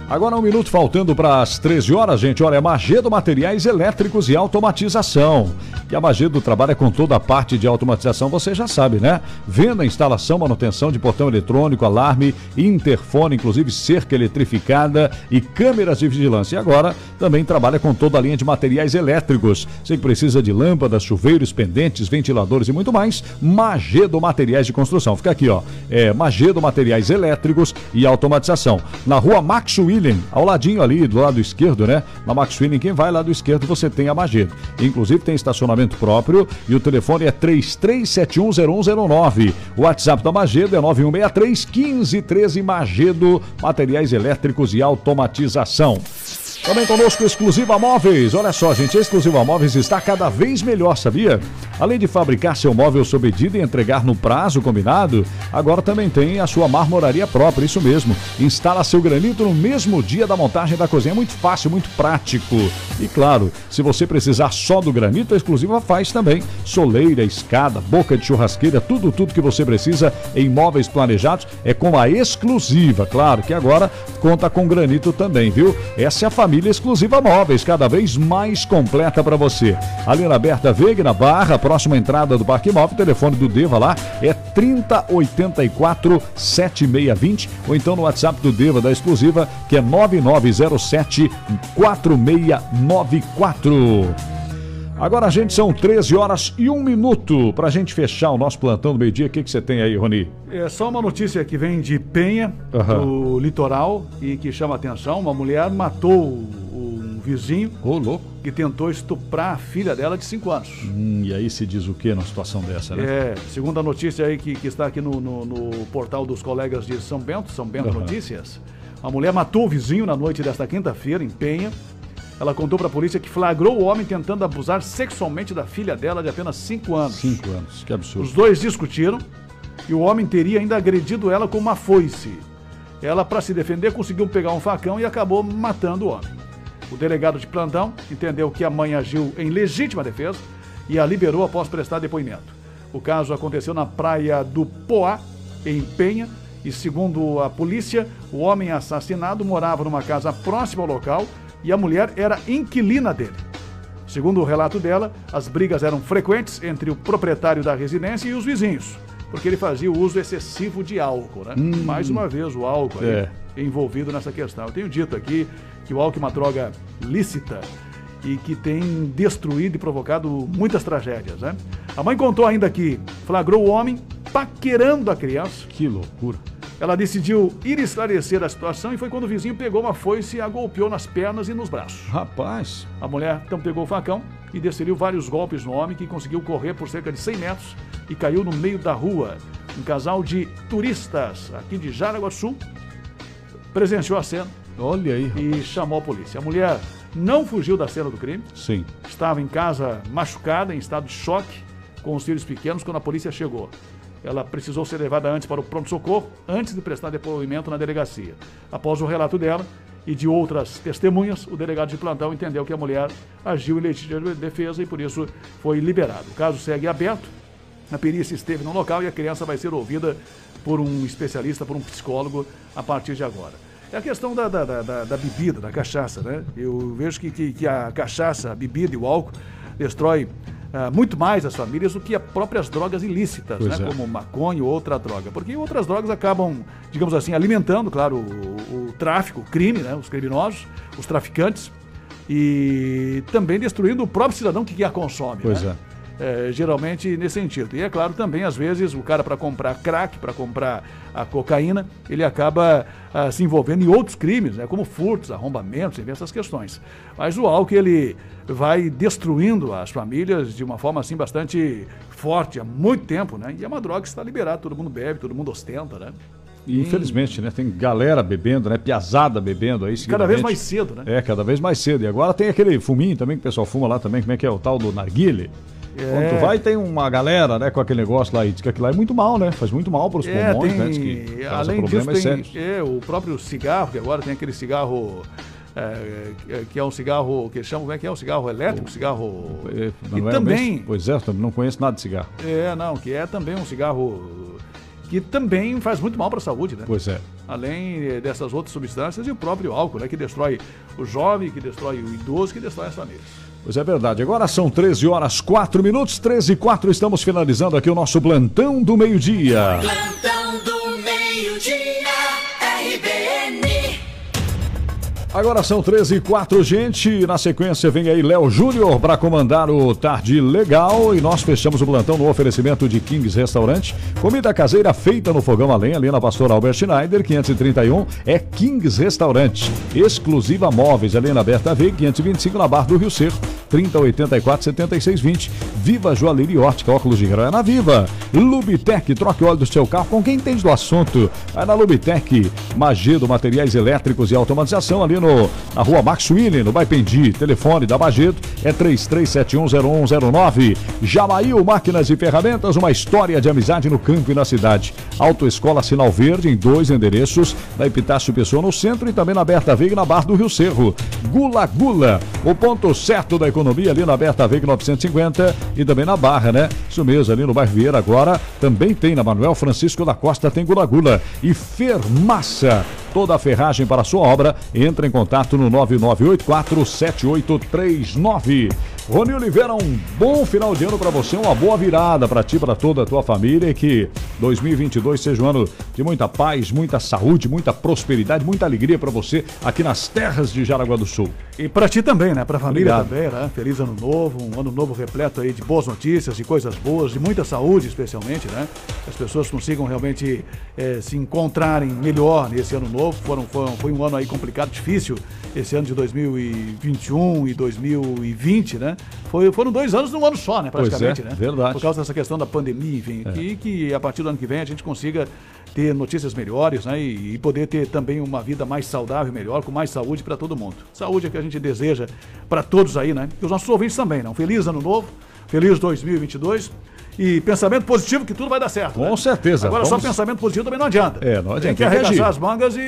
Agora um minuto faltando para as 13 horas, gente. Olha, é Magedo Materiais Elétricos e Automatização. Que a Magedo trabalha com toda a parte de automatização, você já sabe, né? Venda, instalação, manutenção de portão eletrônico, alarme, interfone, inclusive cerca eletrificada e câmeras de vigilância. E agora também trabalha com toda a linha de materiais elétricos. Você que precisa de lâmpadas, chuveiros, pendentes, ventiladores e muito mais, Magedo Materiais de Construção. Fica aqui, ó. É Magedo Materiais Elétricos e Automatização. Na rua Max ao ladinho ali, do lado esquerdo, né? Na Max William, quem vai lá do esquerdo, você tem a Magedo. Inclusive tem estacionamento próprio e o telefone é 33710109. O WhatsApp da Magedo é 9163 1513 Magedo Materiais Elétricos e Automatização. Também conosco Exclusiva Móveis. Olha só, gente, a Exclusiva Móveis está cada vez melhor, sabia? Além de fabricar seu móvel sob medida e entregar no prazo combinado, agora também tem a sua marmoraria própria, isso mesmo. Instala seu granito no mesmo dia da montagem da cozinha. É muito fácil, muito prático. E claro, se você precisar só do granito, a Exclusiva faz também. Soleira, escada, boca de churrasqueira, tudo, tudo que você precisa em móveis planejados é com a Exclusiva. Claro que agora conta com granito também, viu? Essa é a família Exclusiva Móveis, cada vez mais completa para você. Ali na Berta Veiga, na Barra, próxima entrada do Parque Móvel, o telefone do Deva lá é 3084 7620 ou então no WhatsApp do Deva da Exclusiva, que é 9907 4694. Agora, gente, são 13 horas e um minuto para a gente fechar o nosso plantão do meio-dia. O que, que você tem aí, Roni? É só uma notícia que vem de Penha, Aham. do litoral, e que chama atenção. Uma mulher matou um vizinho que tentou estuprar a filha dela de 5 anos. Hum, e aí se diz o que numa situação dessa, né? É, segundo a notícia aí que, que está aqui no, no- no portal dos colegas de São Bento, São Bento Aham. Notícias, a mulher matou o vizinho na noite desta quinta-feira, em Penha. Ela contou para a polícia que flagrou o homem tentando abusar sexualmente da filha dela de apenas 5 anos. 5 anos, que absurdo. Os dois discutiram e o homem teria ainda agredido ela com uma foice. Ela, para se defender, conseguiu pegar um facão e acabou matando o homem. O delegado de plantão entendeu que a mãe agiu em legítima defesa e a liberou após prestar depoimento. O caso aconteceu na praia do Poá, em Penha, e segundo a polícia, o homem assassinado morava numa casa próxima ao local e a mulher era inquilina dele. Segundo o relato dela, as brigas eram frequentes entre o proprietário da residência e os vizinhos, porque ele fazia o uso excessivo de álcool, né? Hum. Mais uma vez o álcool É. envolvido nessa questão. Eu tenho dito aqui que o álcool é uma droga lícita e que tem destruído e provocado muitas tragédias, né? A mãe contou ainda que flagrou o homem paquerando a criança. Que loucura. Ela decidiu ir esclarecer a situação e foi quando o vizinho pegou uma foice e a golpeou nas pernas e nos braços. Rapaz. A mulher então pegou o facão e desferiu vários golpes no homem que conseguiu correr por cerca de 100 metros e caiu no meio da rua. Um casal de turistas aqui de Jaraguá do Sul presenciou a cena. Olha aí. E chamou a polícia. A mulher não fugiu da cena do crime. Sim. Estava em casa machucada, em estado de choque, com os filhos pequenos, quando a polícia chegou. Ela precisou ser levada antes para o pronto-socorro, antes de prestar depoimento na delegacia. Após o relato dela e de outras testemunhas, o delegado de plantão entendeu que a mulher agiu em legítima defesa e por isso foi liberado. O caso segue aberto. A perícia esteve no local e a criança vai ser ouvida por um especialista, por um psicólogo, a partir de agora. É a questão da, da, da- da- da bebida, da cachaça, né? Eu vejo que, que, que a cachaça, a bebida e o álcool destrói ah, muito mais as famílias do que as próprias drogas ilícitas, né? é. Como maconha ou outra droga. Porque outras drogas acabam, digamos assim, alimentando, claro, o, o tráfico, o crime, né? Os criminosos, os traficantes e também destruindo o próprio cidadão que a consome. Pois né? é. É, geralmente nesse sentido. E é claro também, às vezes, o cara para comprar crack, para comprar a cocaína, ele acaba ah, se envolvendo em outros crimes, né, como furtos, arrombamentos, enfim, essas questões. Mas o álcool, ele vai destruindo as famílias de uma forma assim bastante forte há muito tempo, né? E é uma droga que está liberada, todo mundo bebe, todo mundo ostenta, né? E, infelizmente, né? Tem galera bebendo, né? Piazada bebendo aí. Cada vez mais cedo, né? É, cada vez mais cedo. E agora tem aquele fuminho também que o pessoal fuma lá também, como é que é? O tal do narguile. É. Quando tu vai, tem uma galera, né, com aquele negócio lá e diz que aquilo lá é muito mal, né? Faz muito mal para os É, pulmões, tem, né? Diz que além disso, tem é, o próprio cigarro, que agora tem aquele cigarro. é, que é um cigarro que chamam, como é que é? Um cigarro elétrico, cigarro. É, e Manuel, também. mesmo? Pois é, eu também não conheço nada de cigarro. É, não, que é também um cigarro que também faz muito mal para a saúde, né? Pois é. Além dessas outras substâncias e o próprio álcool, né? Que destrói o jovem, que destrói o idoso, que destrói as famílias. Pois é verdade. Agora são 13 horas 4 minutos, 13 e 4. Estamos finalizando aqui o nosso plantão do meio-dia. Plantão do meio-dia, Agora são 13 e 4, gente. Na sequência vem aí Léo Júnior para comandar o Tarde Legal. E nós fechamos o plantão no oferecimento de Kings Restaurante. Comida caseira feita no fogão a lenha, ali na Pastora Albert Schneider, 531. É Kings Restaurante. Exclusiva Móveis, ali na Berta V, 525 na Barra do Rio Cerro. 3084 7620. Viva Joalheria Ótica, óculos de grau é na Viva. Lubitec, troque óleo do seu carro com quem entende do assunto. Vai na Lubitec, Magedo, materiais elétricos e automatização, ali no, na rua Max William, no Baipendi. Telefone da Magedo é 33710109. Jamail, máquinas e ferramentas, uma história de amizade no campo e na cidade. Autoescola Sinal Verde, em dois endereços, na Epitácio Pessoa no centro e também na Berta Veiga, na Barra do Rio Cerro. Gula Gula, o ponto certo da economia ali na Berta Veiga 950 e também na Barra, né? Isso mesmo, ali no bairro Vieira agora também tem na Manuel Francisco da Costa tem Gula Gula e Fermassa. Toda a ferragem para a sua obra, entra em contato no 99847839. Rony Oliveira, um bom final de ano para você, uma boa virada para ti, para toda a tua família e que 2022 seja um ano de muita paz, muita saúde, muita prosperidade, muita alegria para você aqui nas terras de Jaraguá do Sul. E para ti também, né? Para a família Obrigado. também, né? Feliz ano novo, um ano novo repleto aí de boas notícias, de coisas boas, de muita saúde, especialmente, né? Que as pessoas consigam realmente eh, se encontrarem melhor nesse ano novo. Foram, foram, foi um ano aí complicado, difícil, esse ano de 2021 e 2020, né? Foi, foram dois anos num ano só, né? É, Praticamente, né? verdade. Por causa dessa questão da pandemia, enfim, É. que, que a partir do ano que vem a gente consiga ter notícias melhores, né? E, e poder ter também uma vida mais saudável, melhor, com mais saúde para todo mundo. Saúde é que a gente deseja para todos aí, né? E os nossos ouvintes também, né? Um feliz ano novo, feliz 2022 e pensamento positivo que tudo vai dar certo. Com né? certeza. Agora Vamos- só pensamento positivo também não adianta. É, não Tem adianta, que tem que arregaçar agir. as mangas e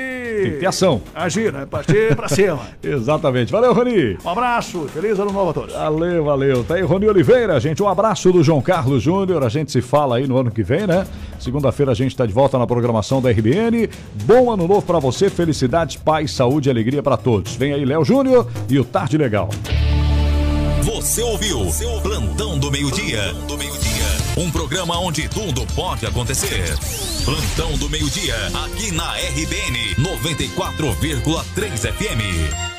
Tem que ter ação. agir, né? Partir para cima. Exatamente. Valeu, Rony. Um abraço, feliz ano novo a todos. Valeu, valeu. Tá aí Rony Oliveira, gente. Um abraço do João Carlos Júnior. A gente se fala aí no ano que vem, né? Segunda-feira a gente está de volta na programação da RBN. Bom ano novo pra você, felicidade, paz, saúde e alegria pra todos. Vem aí Léo Júnior e o Tarde Legal. Você ouviu Plantão do Meio-Dia. Um programa onde tudo pode acontecer. Plantão do meio-dia, aqui na RBN 94,3 FM.